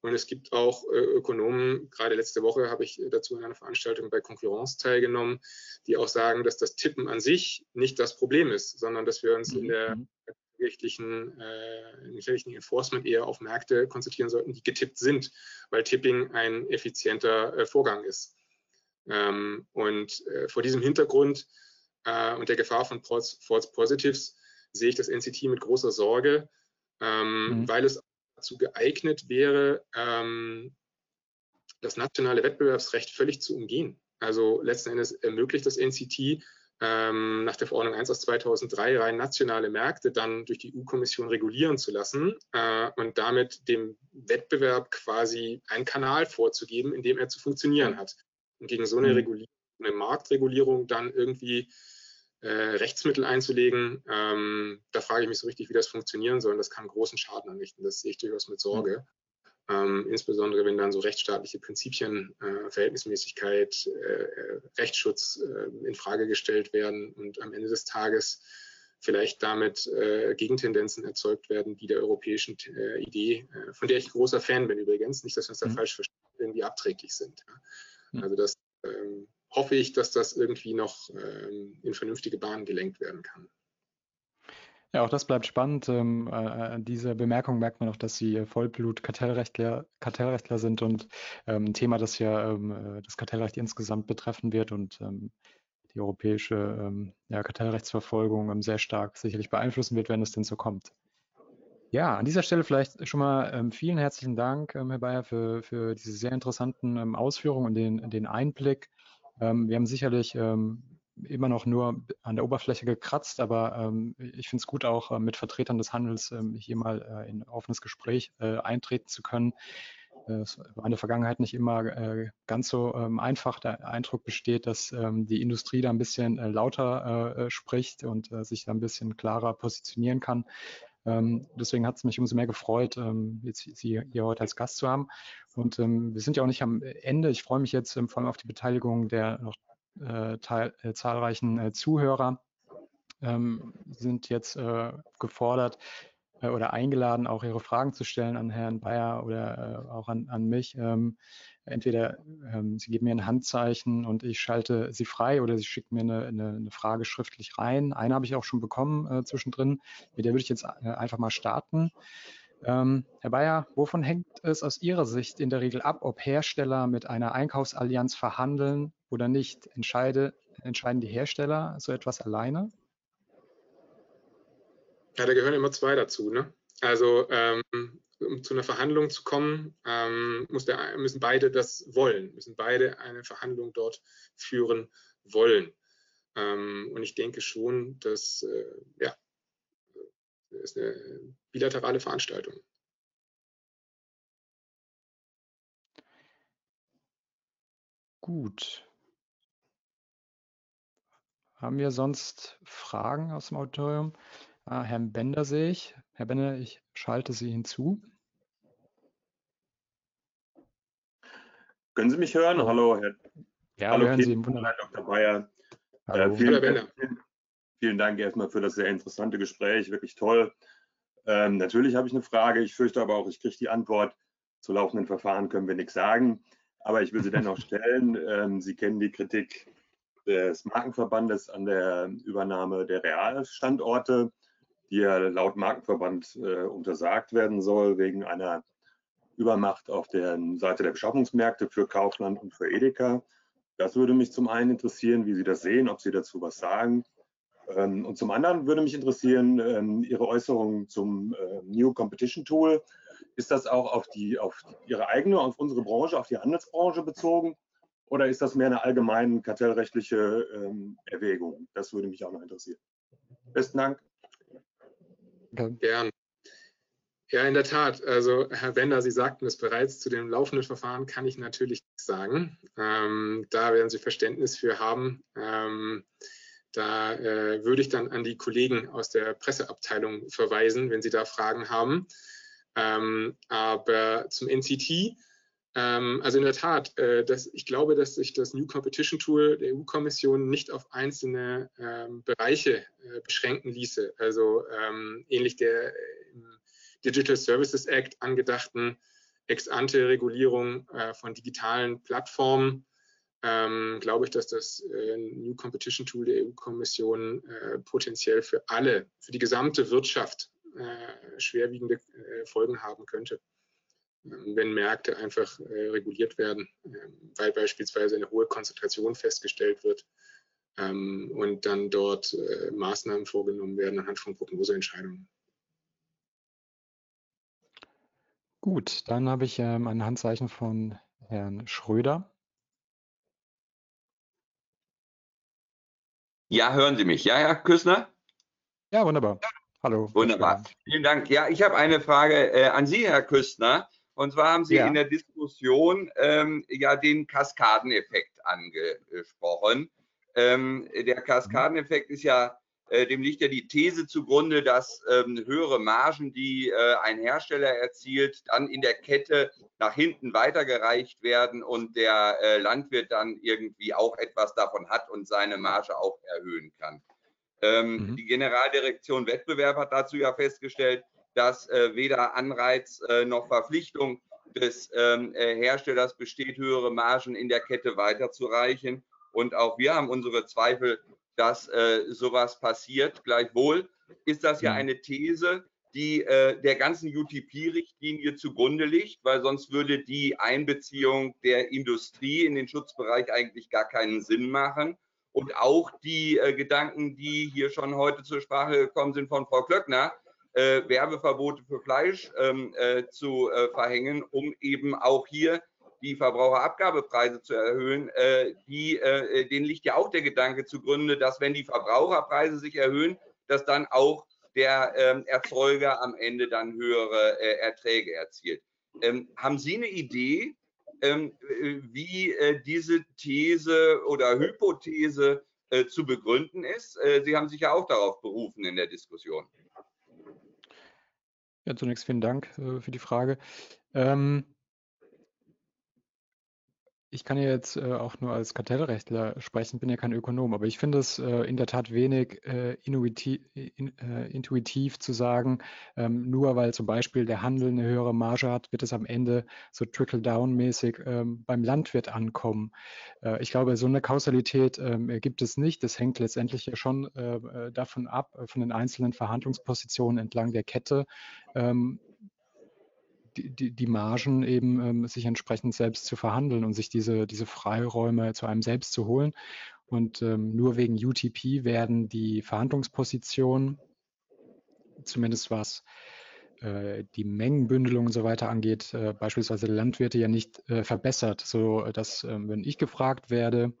Und es gibt auch äh, Ökonomen, gerade letzte Woche habe ich dazu in einer Veranstaltung bei Konkurrenz teilgenommen, die auch sagen, dass das Tippen an sich nicht das Problem ist, sondern dass wir uns mhm. in der gerichtlichen, äh, gerichtlichen Enforcement eher auf Märkte konzentrieren sollten, die getippt sind, weil Tipping ein effizienter äh, Vorgang ist. Ähm, und äh, vor diesem Hintergrund äh, und der Gefahr von False, Positives sehe ich das NCT mit großer Sorge, ähm, mhm. weil es dazu geeignet wäre, ähm, das nationale Wettbewerbsrecht völlig zu umgehen. Also letzten Endes ermöglicht das NCT ähm, nach der Verordnung 1 aus 2003 rein nationale Märkte dann durch die EU-Kommission regulieren zu lassen äh, und damit dem Wettbewerb quasi einen Kanal vorzugeben, in dem er zu funktionieren hat. Und gegen so eine mhm. Regulierung eine Marktregulierung dann irgendwie äh, Rechtsmittel einzulegen. Ähm, da frage ich mich so richtig, wie das funktionieren soll. Und das kann großen Schaden anrichten. Das sehe ich durchaus mit Sorge. Ähm, insbesondere wenn dann so rechtsstaatliche Prinzipien, äh, Verhältnismäßigkeit, äh, Rechtsschutz äh, in Frage gestellt werden und am Ende des Tages vielleicht damit äh, Gegentendenzen erzeugt werden, die der europäischen äh, Idee, äh, von der ich großer Fan bin übrigens, nicht, dass wir uns da mhm. falsch verstehen, irgendwie abträglich sind. Ja. Mhm. Also das ähm, hoffe ich, dass das irgendwie noch ähm, in vernünftige Bahnen gelenkt werden kann. Ja, auch das bleibt spannend. Ähm, äh, an dieser Bemerkung merkt man auch, dass Sie Vollblut-Kartellrechtler Kartellrechtler sind und ähm, ein Thema, das ja ähm, äh, das Kartellrecht insgesamt betreffen wird und ähm, die europäische ähm, ja, Kartellrechtsverfolgung ähm, sehr stark sicherlich beeinflussen wird, wenn es denn so kommt. Ja, an dieser Stelle vielleicht schon mal vielen herzlichen Dank, Herr Bayer, für, für diese sehr interessanten Ausführungen und den, den Einblick. wir haben sicherlich immer noch nur an der Oberfläche gekratzt, aber ähm, ich finde es gut, auch äh, mit Vertretern des Handels ähm, hier mal äh, in offenes Gespräch äh, eintreten zu können. Es war in der Vergangenheit nicht immer äh, ganz so ähm, einfach. Der Eindruck besteht, dass ähm, die Industrie da ein bisschen äh, lauter äh, spricht und sich da ein bisschen klarer positionieren kann. Ähm, deswegen hat es mich umso mehr gefreut, ähm, jetzt Sie hier heute als Gast zu haben. Und wir sind ja auch nicht am Ende. Ich freue mich jetzt vor allem auf die Beteiligung der noch äh, teil, äh, zahlreichen äh, Zuhörer ähm, sind jetzt gefordert oder eingeladen, auch ihre Fragen zu stellen an Herrn Bayer oder auch an, an mich. Ähm, entweder ähm, Sie geben mir ein Handzeichen und ich schalte Sie frei oder Sie schicken mir eine, eine, eine Frage schriftlich rein. Eine habe ich auch schon bekommen äh, zwischendrin. Mit der würde ich jetzt äh, einfach mal starten. Ähm, Herr Bayer, wovon hängt es aus Ihrer Sicht in der Regel ab, ob Hersteller mit einer Einkaufsallianz verhandeln oder nicht? Entscheide, entscheiden die Hersteller so etwas alleine? Ja, da gehören immer zwei dazu. Ne? Also ähm, um zu einer Verhandlung zu kommen, ähm, der, müssen beide das wollen, müssen beide eine Verhandlung dort führen wollen. Ähm, und ich denke schon, dass äh, ja, ist eine bilaterale Veranstaltung. Gut. Haben wir sonst Fragen aus dem Auditorium? Ah, Herrn Bender sehe ich. Herr Bender, ich schalte Sie hinzu. Können Sie mich hören? Hallo, Herr. Ja, Hallo, hören Sie. Wunderbar. Dr. Bayer. Hallo. Äh, vielen, Herr vielen Dank erstmal für das sehr interessante Gespräch. Wirklich toll. Ähm, natürlich habe ich eine Frage. Ich fürchte aber auch, ich kriege die Antwort. Zu laufenden Verfahren können wir nichts sagen. Aber ich will sie dennoch stellen. Ähm, sie kennen die Kritik des Markenverbandes an der Übernahme der Realstandorte, die ja laut Markenverband äh, untersagt werden soll wegen einer Übermacht auf der Seite der Beschaffungsmärkte für Kaufland und für Edeka. Das würde mich zum einen interessieren, wie Sie das sehen, ob Sie dazu was sagen. Ähm, und zum anderen würde mich interessieren ähm, Ihre Äußerungen zum äh, New Competition Tool. Ist das auch auf, die, auf Ihre eigene, auf unsere Branche, auf die Handelsbranche bezogen? Oder ist das mehr eine allgemeine kartellrechtliche ähm, Erwägung? Das würde mich auch noch interessieren. Besten Dank. Gern. Ja, in der Tat. Also Herr Bender, Sie sagten es bereits, zu dem laufenden Verfahren kann ich natürlich nichts sagen. Ähm, da werden Sie Verständnis für haben. Ähm, da äh, würde ich dann an die Kollegen aus der Presseabteilung verweisen, wenn Sie da Fragen haben. Ähm, aber zum NCT, ähm, also in der Tat, äh, das, ich glaube, dass sich das New Competition Tool der EU-Kommission nicht auf einzelne ähm, Bereiche äh, beschränken ließe. Also ähm, ähnlich der Digital Services Act angedachten Ex-ante-Regulierung äh, von digitalen Plattformen ähm, glaube ich, dass das äh, New Competition Tool der EU-Kommission äh, potenziell für alle, für die gesamte Wirtschaft äh, schwerwiegende äh, Folgen haben könnte, ähm, wenn Märkte einfach äh, reguliert werden, ähm, weil beispielsweise eine hohe Konzentration festgestellt wird ähm, und dann dort äh, Maßnahmen vorgenommen werden anhand von Prognoseentscheidungen. Gut, dann habe ich ein Handzeichen von Herrn Schröder. Ja, hören Sie mich. Ja, Herr Küssner? Ja, wunderbar. Hallo. Wunderbar. Vielen Dank. Ja, ich habe eine Frage äh, an Sie, Herr Küstner. Und zwar haben Sie ja. in der Diskussion ähm, ja den Kaskadeneffekt angesprochen. Ähm, der Kaskadeneffekt ist ja, dem liegt ja die These zugrunde, dass ähm, höhere Margen, die äh, ein Hersteller erzielt, dann in der Kette nach hinten weitergereicht werden und der äh, Landwirt dann irgendwie auch etwas davon hat und seine Marge auch erhöhen kann. Ähm, mhm. Die Generaldirektion Wettbewerb hat dazu ja festgestellt, dass äh, weder Anreiz äh, noch Verpflichtung des ähm, äh, Herstellers besteht, höhere Margen in der Kette weiterzureichen. Und auch wir haben unsere Zweifel, dass äh, sowas passiert. Gleichwohl ist das ja mhm. eine These, die äh, der ganzen UTP-Richtlinie zugrunde liegt, weil sonst würde die Einbeziehung der Industrie in den Schutzbereich eigentlich gar keinen Sinn machen. Und auch die äh, Gedanken, die hier schon heute zur Sprache gekommen sind von Frau Klöckner, äh, Werbeverbote für Fleisch ähm, äh, zu äh, verhängen, um eben auch hier die Verbraucherabgabepreise zu erhöhen, äh, die, äh, denen liegt ja auch der Gedanke zugrunde, dass wenn die Verbraucherpreise sich erhöhen, dass dann auch der ähm, Erzeuger am Ende dann höhere äh, Erträge erzielt. Ähm, haben Sie eine Idee, ähm, wie äh, diese These oder Hypothese äh, zu begründen ist? Äh, Sie haben sich ja auch darauf berufen in der Diskussion. Ja, zunächst vielen Dank äh, für die Frage. Ähm, ich kann ja jetzt äh, auch nur als Kartellrechtler sprechen, bin ja kein Ökonom, aber ich finde es äh, in der Tat wenig äh, intuitiv, in, äh, intuitiv zu sagen, ähm, nur weil zum Beispiel der Handel eine höhere Marge hat, wird es am Ende so trickle-down-mäßig ähm, beim Landwirt ankommen. Äh, ich glaube, so eine Kausalität ähm, gibt es nicht. Das hängt letztendlich ja schon äh, davon ab, von den einzelnen Verhandlungspositionen entlang der Kette ähm, die, die Margen eben ähm, sich entsprechend selbst zu verhandeln und sich diese, diese Freiräume zu einem selbst zu holen. Und ähm, nur wegen UTP werden die Verhandlungspositionen, zumindest was äh, die Mengenbündelung und so weiter angeht, äh, beispielsweise Landwirte ja nicht äh, verbessert, so dass, ähm, wenn ich gefragt werde,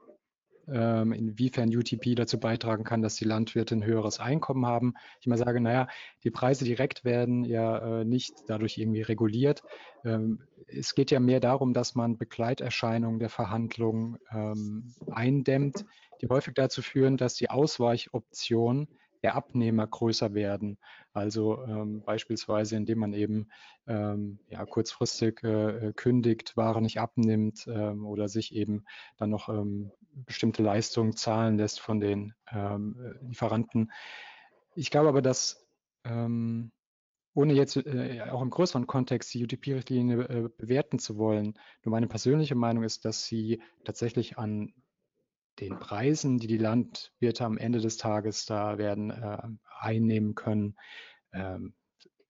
inwiefern UTP dazu beitragen kann, dass die Landwirte ein höheres Einkommen haben. Ich immer sage, naja, die Preise direkt werden ja äh, nicht dadurch irgendwie reguliert. Ähm, es geht ja mehr darum, dass man Begleiterscheinungen der Verhandlungen ähm, eindämmt, die häufig dazu führen, dass die Ausweichoptionen der Abnehmer größer werden. Also ähm, beispielsweise, indem man eben ähm, ja, kurzfristig äh, kündigt, Ware nicht abnimmt ähm, oder sich eben dann noch ähm, bestimmte Leistungen zahlen lässt von den ähm, Lieferanten. Ich glaube aber, dass ähm, ohne jetzt äh, auch im größeren Kontext die UTP-Richtlinie äh, bewerten zu wollen, nur meine persönliche Meinung ist, dass sie tatsächlich an den Preisen, die die Landwirte am Ende des Tages da werden äh, einnehmen können, ähm,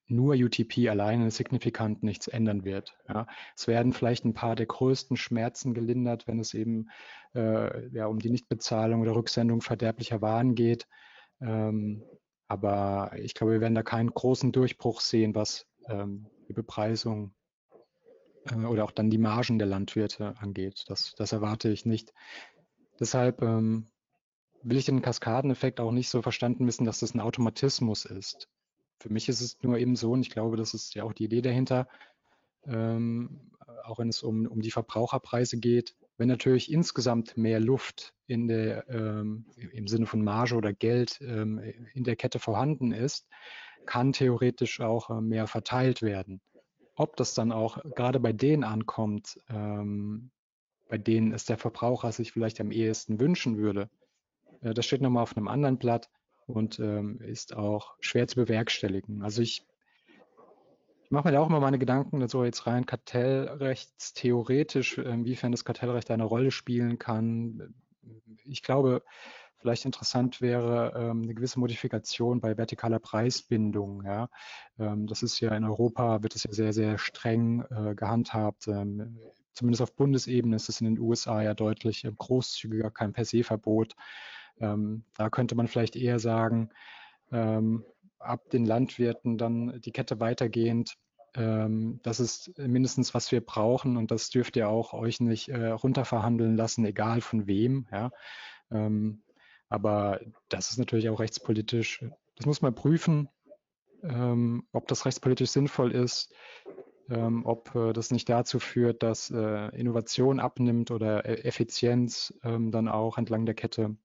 nur UTP alleine signifikant nichts ändern wird. Ja. Es werden vielleicht ein paar der größten Schmerzen gelindert, wenn es eben äh, ja, um die Nichtbezahlung oder Rücksendung verderblicher Waren geht. Ähm, aber ich glaube, wir werden da keinen großen Durchbruch sehen, was ähm, die Bepreisung äh, oder auch dann die Margen der Landwirte angeht. Das, das erwarte ich nicht. Deshalb ähm, will ich den Kaskadeneffekt auch nicht so verstanden wissen, dass das ein Automatismus ist. Für mich ist es nur eben so, und ich glaube, das ist ja auch die Idee dahinter, ähm, auch wenn es um, um die Verbraucherpreise geht, wenn natürlich insgesamt mehr Luft in der, ähm, im Sinne von Marge oder Geld ähm, in der Kette vorhanden ist, kann theoretisch auch äh, mehr verteilt werden. Ob das dann auch gerade bei denen ankommt, ähm, bei denen es der Verbraucher sich vielleicht am ehesten wünschen würde. Äh, das steht nochmal auf einem anderen Blatt und ähm, ist auch schwer zu bewerkstelligen. Also ich, ich mache mir da auch immer meine Gedanken, so jetzt rein kartellrechtstheoretisch, inwiefern das Kartellrecht eine Rolle spielen kann. Ich glaube, vielleicht interessant wäre ähm, eine gewisse Modifikation bei vertikaler Preisbindung. Ja? Ähm, das ist ja in Europa, wird es ja sehr, sehr streng äh, gehandhabt. Ähm, zumindest auf Bundesebene ist es in den USA ja deutlich äh, großzügiger, kein per se Verbot. Ähm, da könnte man vielleicht eher sagen, ähm, ab den Landwirten dann die Kette weitergehend. Ähm, das ist mindestens, was wir brauchen und das dürft ihr auch euch nicht äh, runterverhandeln lassen, egal von wem. Ja? Ähm, aber das ist natürlich auch rechtspolitisch. Das muss man prüfen, ähm, ob das rechtspolitisch sinnvoll ist ähm, ob äh, das nicht dazu führt, dass äh, Innovation abnimmt oder e Effizienz ähm, dann auch entlang der Kette.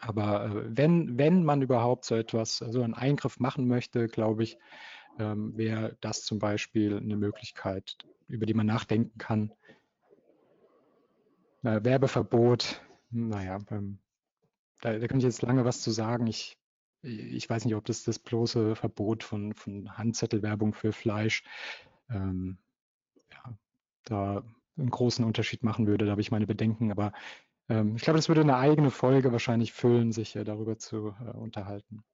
Aber äh, wenn, wenn man überhaupt so etwas, so einen Eingriff machen möchte, glaube ich, ähm, wäre das zum Beispiel eine Möglichkeit, über die man nachdenken kann. Äh, Werbeverbot, naja, ähm, da, da kann ich jetzt lange was zu sagen. Ich, ich weiß nicht, ob das das bloße Verbot von, von Handzettelwerbung für Fleisch ähm, ja, da einen großen Unterschied machen würde. Da habe ich meine Bedenken, aber ähm, ich glaube, das würde eine eigene Folge wahrscheinlich füllen, sich äh, darüber zu äh, unterhalten.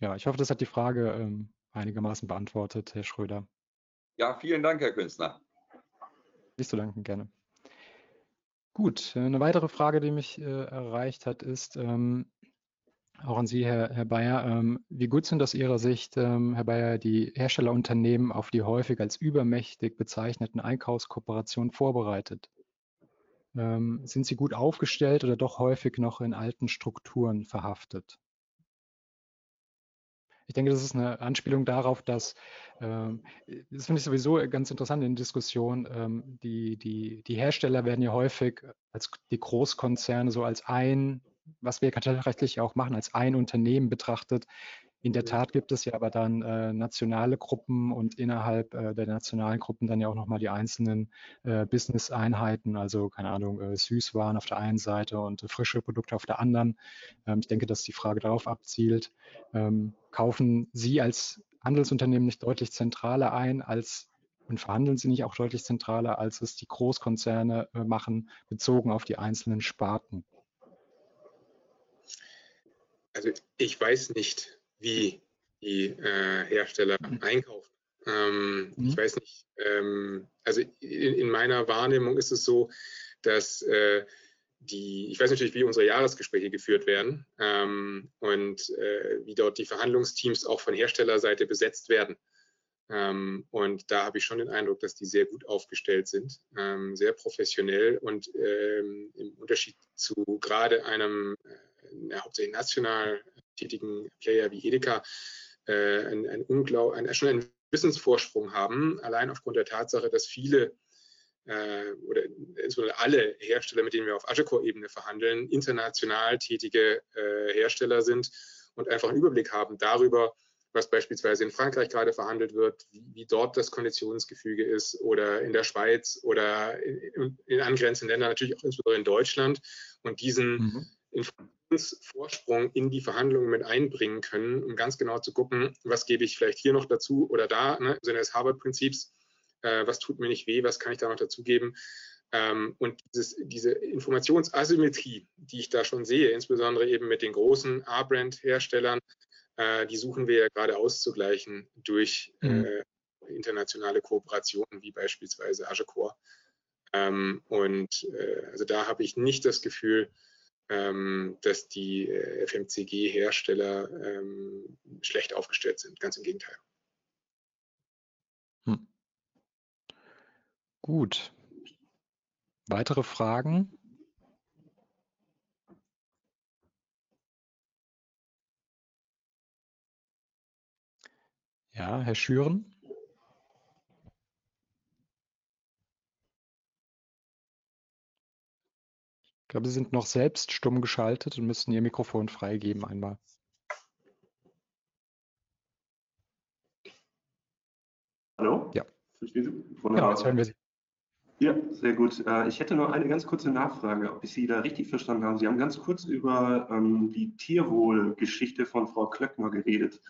Ja, ich hoffe, das hat die Frage ähm, einigermaßen beantwortet, Herr Schröder. Ja, vielen Dank, Herr Künstler. Nicht zu danken, gerne. Gut, äh, eine weitere Frage, die mich äh, erreicht hat, ist ähm, auch an Sie, Herr, Herr Bayer. Ähm, wie gut sind aus Ihrer Sicht, ähm, Herr Bayer, die Herstellerunternehmen auf die häufig als übermächtig bezeichneten Einkaufskooperationen vorbereitet? Ähm, sind sie gut aufgestellt oder doch häufig noch in alten Strukturen verhaftet? Ich denke, das ist eine Anspielung darauf, dass, das finde ich sowieso ganz interessant in Diskussion, ähm, die, die, die Hersteller werden ja häufig als die Großkonzerne so als ein, was wir kartellrechtlich auch machen, als ein Unternehmen betrachtet, in der Tat gibt es ja aber dann äh, nationale Gruppen und innerhalb äh, der nationalen Gruppen dann ja auch nochmal die einzelnen äh, Business-Einheiten, also keine Ahnung, äh, Süßwaren auf der einen Seite und äh, frische Produkte auf der anderen. Ähm, ich denke, dass die Frage darauf abzielt, ähm, kaufen Sie als Handelsunternehmen nicht deutlich zentraler ein als und verhandeln sie nicht auch deutlich zentraler, als es die Großkonzerne äh, machen, bezogen auf die einzelnen Sparten? Also ich weiß nicht, wie die äh, Hersteller mhm. einkaufen. Ähm, mhm. Ich weiß nicht, ähm, also in, in, meiner Wahrnehmung ist es so, dass äh, die, ich weiß natürlich, wie unsere Jahresgespräche geführt werden ähm, und äh, wie dort die Verhandlungsteams auch von Herstellerseite besetzt werden. Ähm, und da habe ich schon den Eindruck, dass die sehr gut aufgestellt sind, ähm, sehr professionell und ähm, im Unterschied zu gerade einem äh, hauptsächlich national tätigen Player wie Edeka äh, ein, ein Unglaub, ein, schon einen Wissensvorsprung haben, allein aufgrund der Tatsache, dass viele äh, oder insbesondere alle Hersteller, mit denen wir auf Agecore-Ebene verhandeln, international tätige äh, Hersteller sind und einfach einen Überblick haben darüber, was beispielsweise in Frankreich gerade verhandelt wird, wie, wie dort das Konditionsgefüge ist oder in der Schweiz oder in, in angrenzenden Ländern, natürlich auch insbesondere in Deutschland und diesen mhm. Informationsvorsprung in die Verhandlungen mit einbringen können, um ganz genau zu gucken, was gebe ich vielleicht hier noch dazu oder da, ne, im Sinne des Harvard-Prinzips, äh, was tut mir nicht weh, was kann ich da noch dazugeben. Ähm, und dieses, diese Informationsasymmetrie, die ich da schon sehe, insbesondere eben mit den großen A-Brand-Herstellern, äh, die suchen wir ja gerade auszugleichen durch mhm. äh, internationale Kooperationen wie beispielsweise Agecore. Ähm, und äh, also da habe ich nicht das Gefühl, ähm, dass die äh, FMCG-Hersteller ähm, schlecht aufgestellt sind. Ganz im Gegenteil. Hm. Gut. Weitere Fragen? Ja, Herr Schüren. Ich glaube, Sie sind noch selbst stumm geschaltet und müssen Ihr Mikrofon freigeben einmal. Hallo? Ja. Verstehen Sie? Genau, jetzt hören wir Sie. Ja, sehr gut. Äh, ich hätte noch eine ganz kurze Nachfrage, ob ich Sie da richtig verstanden habe. Sie haben ganz kurz über ähm, die Tierwohlgeschichte von Frau Klöckner geredet.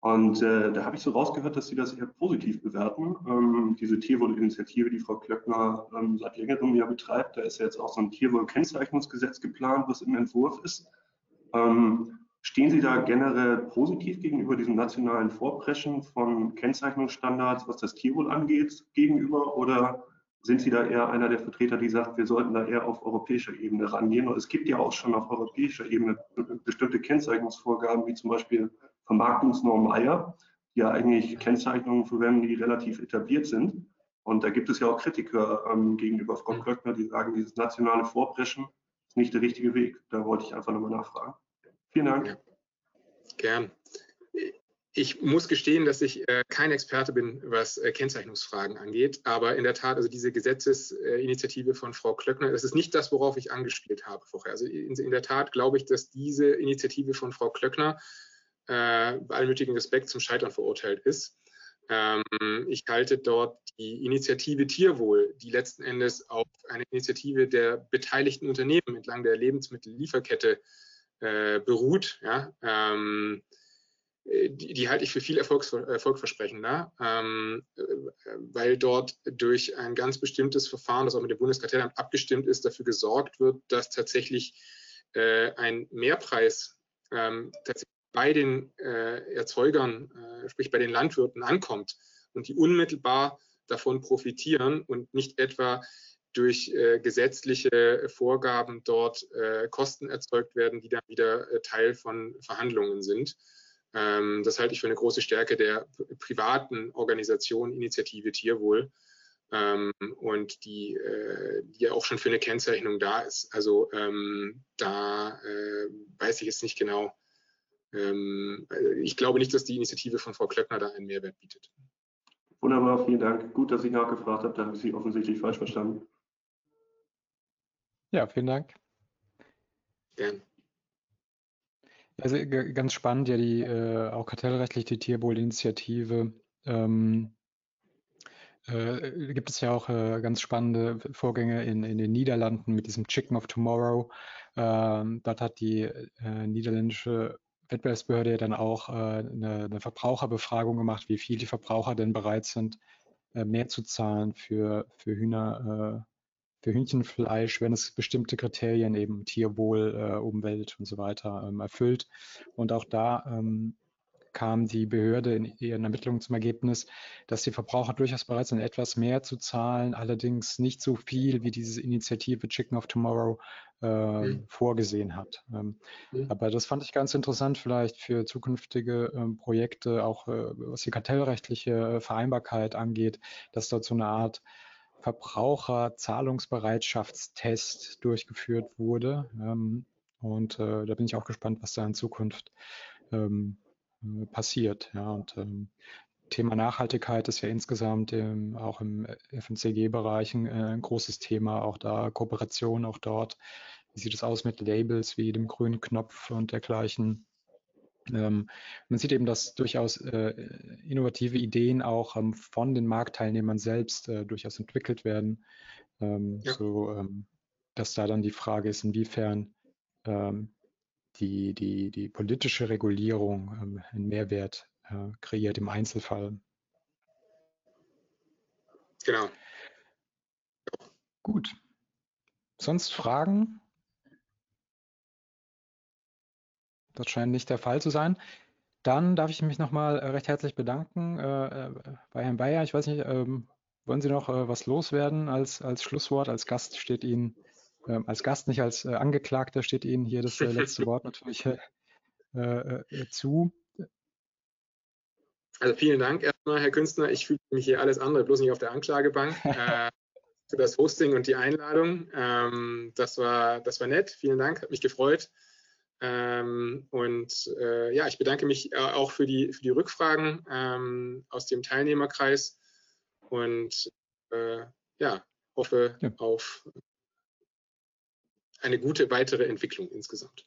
Und äh, da habe ich so rausgehört, dass Sie das eher positiv bewerten. Ähm, diese Tierwohl-Initiative, die Frau Klöckner ähm, seit längerem ja betreibt, da ist ja jetzt auch so ein Tierwohl-Kennzeichnungsgesetz geplant, was im Entwurf ist. Ähm, stehen Sie da generell positiv gegenüber diesem nationalen Vorpreschen von Kennzeichnungsstandards, was das Tierwohl angeht, gegenüber? Oder sind Sie da eher einer der Vertreter, die sagt, wir sollten da eher auf europäischer Ebene rangehen? Und es gibt ja auch schon auf europäischer Ebene bestimmte Kennzeichnungsvorgaben, wie zum Beispiel Vermarktungsnorm Eier, die ja eigentlich Kennzeichnungen verwenden, die relativ etabliert sind. Und da gibt es ja auch Kritiker ähm, gegenüber Frau mhm. Klöckner, die sagen, dieses nationale Vorpreschen ist nicht der richtige Weg. Da wollte ich einfach nochmal nachfragen. Vielen Dank. Ja. Gern. ich muss gestehen, dass ich äh, kein Experte bin, was äh, Kennzeichnungsfragen angeht. Aber in der Tat, also diese Gesetzesinitiative von Frau Klöckner, das ist nicht das, worauf ich angespielt habe vorher. Also in, in der Tat glaube ich, dass diese Initiative von Frau Klöckner äh, bei allem nötigen Respekt zum Scheitern verurteilt ist. Ähm, ich halte dort die Initiative Tierwohl, die letzten Endes auf eine Initiative der beteiligten Unternehmen entlang der Lebensmittellieferkette äh, beruht. Ja, ähm, die, die, halte ich für viel erfolgversprechender, ähm, äh, weil dort durch ein ganz bestimmtes Verfahren, das auch mit dem Bundeskartellamt abgestimmt ist, dafür gesorgt wird, dass tatsächlich äh, ein Mehrpreis ähm, tatsächlich bei den äh, Erzeugern, äh, sprich bei den Landwirten ankommt und die unmittelbar davon profitieren und nicht etwa durch äh, gesetzliche Vorgaben dort äh, Kosten erzeugt werden, die dann wieder äh, Teil von Verhandlungen sind. Ähm, das halte ich für eine große Stärke der privaten Organisation Initiative Tierwohl ähm, und die, äh, die ja auch schon für eine Kennzeichnung da ist. Also ähm, da weiß ich jetzt nicht genau. Ähm, ich glaube nicht, dass die Initiative von Frau Klöckner da einen Mehrwert bietet. Wunderbar, vielen Dank. Gut, dass ich nachgefragt habe, da habe ich Sie offensichtlich falsch verstanden. Ja, vielen Dank. Gern. Also ganz spannend, ja, die äh, auch kartellrechtlich die Tierwohl-Initiative. Ähm, äh, gibt es ja auch äh, ganz spannende Vorgänge in, in den Niederlanden mit diesem Chicken of Tomorrow. Ähm, dort hat die äh, niederländische Wettbewerbsbehörde dann auch äh, eine, eine, Verbraucherbefragung gemacht, wie viel die Verbraucher denn bereit sind, äh, mehr zu zahlen für, für Hühner, für Hühnchenfleisch, wenn es bestimmte Kriterien eben Tierwohl, äh, Umwelt und so weiter ähm, erfüllt. Und auch da ähm, kam die Behörde in ihren Ermittlungen zum Ergebnis, dass die Verbraucher durchaus bereit sind, etwas mehr zu zahlen, allerdings nicht so viel, wie diese Initiative Chicken of Tomorrow äh, mhm. vorgesehen hat. Ähm, mhm. Aber das fand ich ganz interessant, vielleicht für zukünftige ähm, Projekte, auch äh, was die kartellrechtliche Vereinbarkeit angeht, dass dort so eine Art Verbraucherzahlungsbereitschaftstest durchgeführt wurde. Ähm, und äh, da bin ich auch gespannt, was da in Zukunft ähm, äh, passiert. Ja, und ähm, Thema Nachhaltigkeit ist ja insgesamt ähm, auch im FMCG-Bereich ein, äh, ein, großes Thema. Auch da Kooperation, auch dort. Wie sieht es aus mit Labels wie dem grünen Knopf und dergleichen? Ähm, man sieht eben, dass durchaus äh, innovative Ideen auch ähm, von den Marktteilnehmern selbst äh, durchaus entwickelt werden. Ähm, ja. So, ähm, dass da dann die Frage ist, inwiefern ähm, die, die, die politische Regulierung ähm, einen Mehrwert äh, kreiert im Einzelfall. Genau. Gut. Sonst Fragen? Das scheint nicht der Fall zu sein. Dann darf ich mich nochmal äh, recht herzlich bedanken äh, äh, bei Herrn Bayer. Ich weiß nicht, ähm, wollen Sie noch äh, was loswerden als, als Schlusswort? Als Gast steht Ihnen, ähm, als Gast, nicht als äh, Angeklagter, steht Ihnen hier das äh, letzte Wort natürlich zu. Also vielen Dank erstmal, Herr Künstner. Ich fühle mich hier alles andere, bloß nicht auf der Anklagebank. für das Hosting und die Einladung. Ähm, das, war, das war nett. Vielen Dank, hat mich gefreut. Ähm, und äh, ja, ich bedanke mich äh, auch für die, für die Rückfragen ähm, aus dem Teilnehmerkreis und äh, ja, hoffe ja. auf eine gute weitere Entwicklung insgesamt.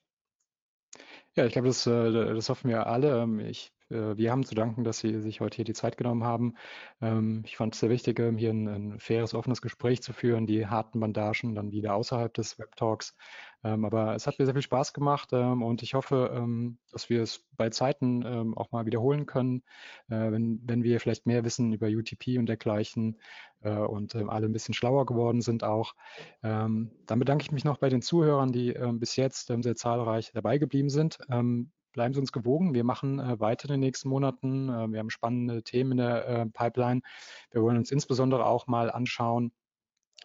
Ja, ich glaube, das, äh, das hoffen wir alle. Ähm, ich wir haben zu danken, dass Sie sich heute hier die Zeit genommen haben. Ähm, ich fand es sehr wichtig, ähm, hier ein, ein, faires, offenes Gespräch zu führen, die harten Bandagen dann wieder außerhalb des Web-Talks. Ähm, aber es hat mir sehr viel Spaß gemacht und ich hoffe, dass wir es bei Zeiten auch mal wiederholen können, äh, wenn, wenn wir vielleicht mehr wissen über UTP und dergleichen äh, und alle ein bisschen schlauer geworden sind auch. Dann bedanke ich mich noch bei den Zuhörern, die bis jetzt sehr zahlreich dabei geblieben sind bleiben Sie uns gewogen. Wir machen äh, weiter in den nächsten Monaten. Äh, wir haben spannende Themen in der äh, Pipeline. Wir wollen uns insbesondere auch mal anschauen,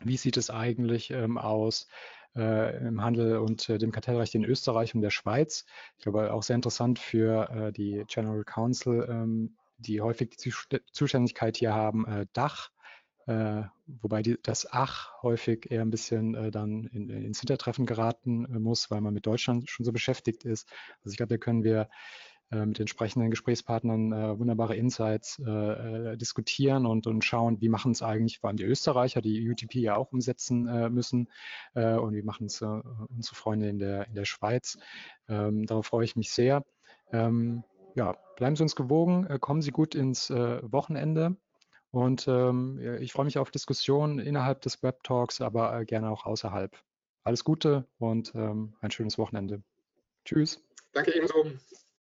wie sieht es eigentlich ähm, aus äh, im Handel und äh, dem Kartellrecht in Österreich und der Schweiz. Ich glaube, auch sehr interessant für äh, die General Counsel, ähm, die häufig die Zuständigkeit hier haben, Dach äh, wobei die, das Ach häufig eher ein bisschen äh, dann in, ins Hintertreffen geraten äh, muss, weil man mit Deutschland schon so beschäftigt ist. Also ich glaube, da können wir äh, mit entsprechenden Gesprächspartnern äh, wunderbare Insights äh, diskutieren und, und schauen, wie machen es eigentlich, vor allem die Österreicher, die UTP ja auch umsetzen müssen und wie machen es unsere Freunde in der, in der Schweiz. Ähm, darauf freue ich mich sehr. Ähm, ja, bleiben Sie uns gewogen, kommen Sie gut ins Wochenende. Und ähm, ich freue mich auf Diskussionen innerhalb des Web Talks, aber gerne auch außerhalb. Alles Gute und ähm, ein schönes Wochenende. Tschüss. Danke ebenso.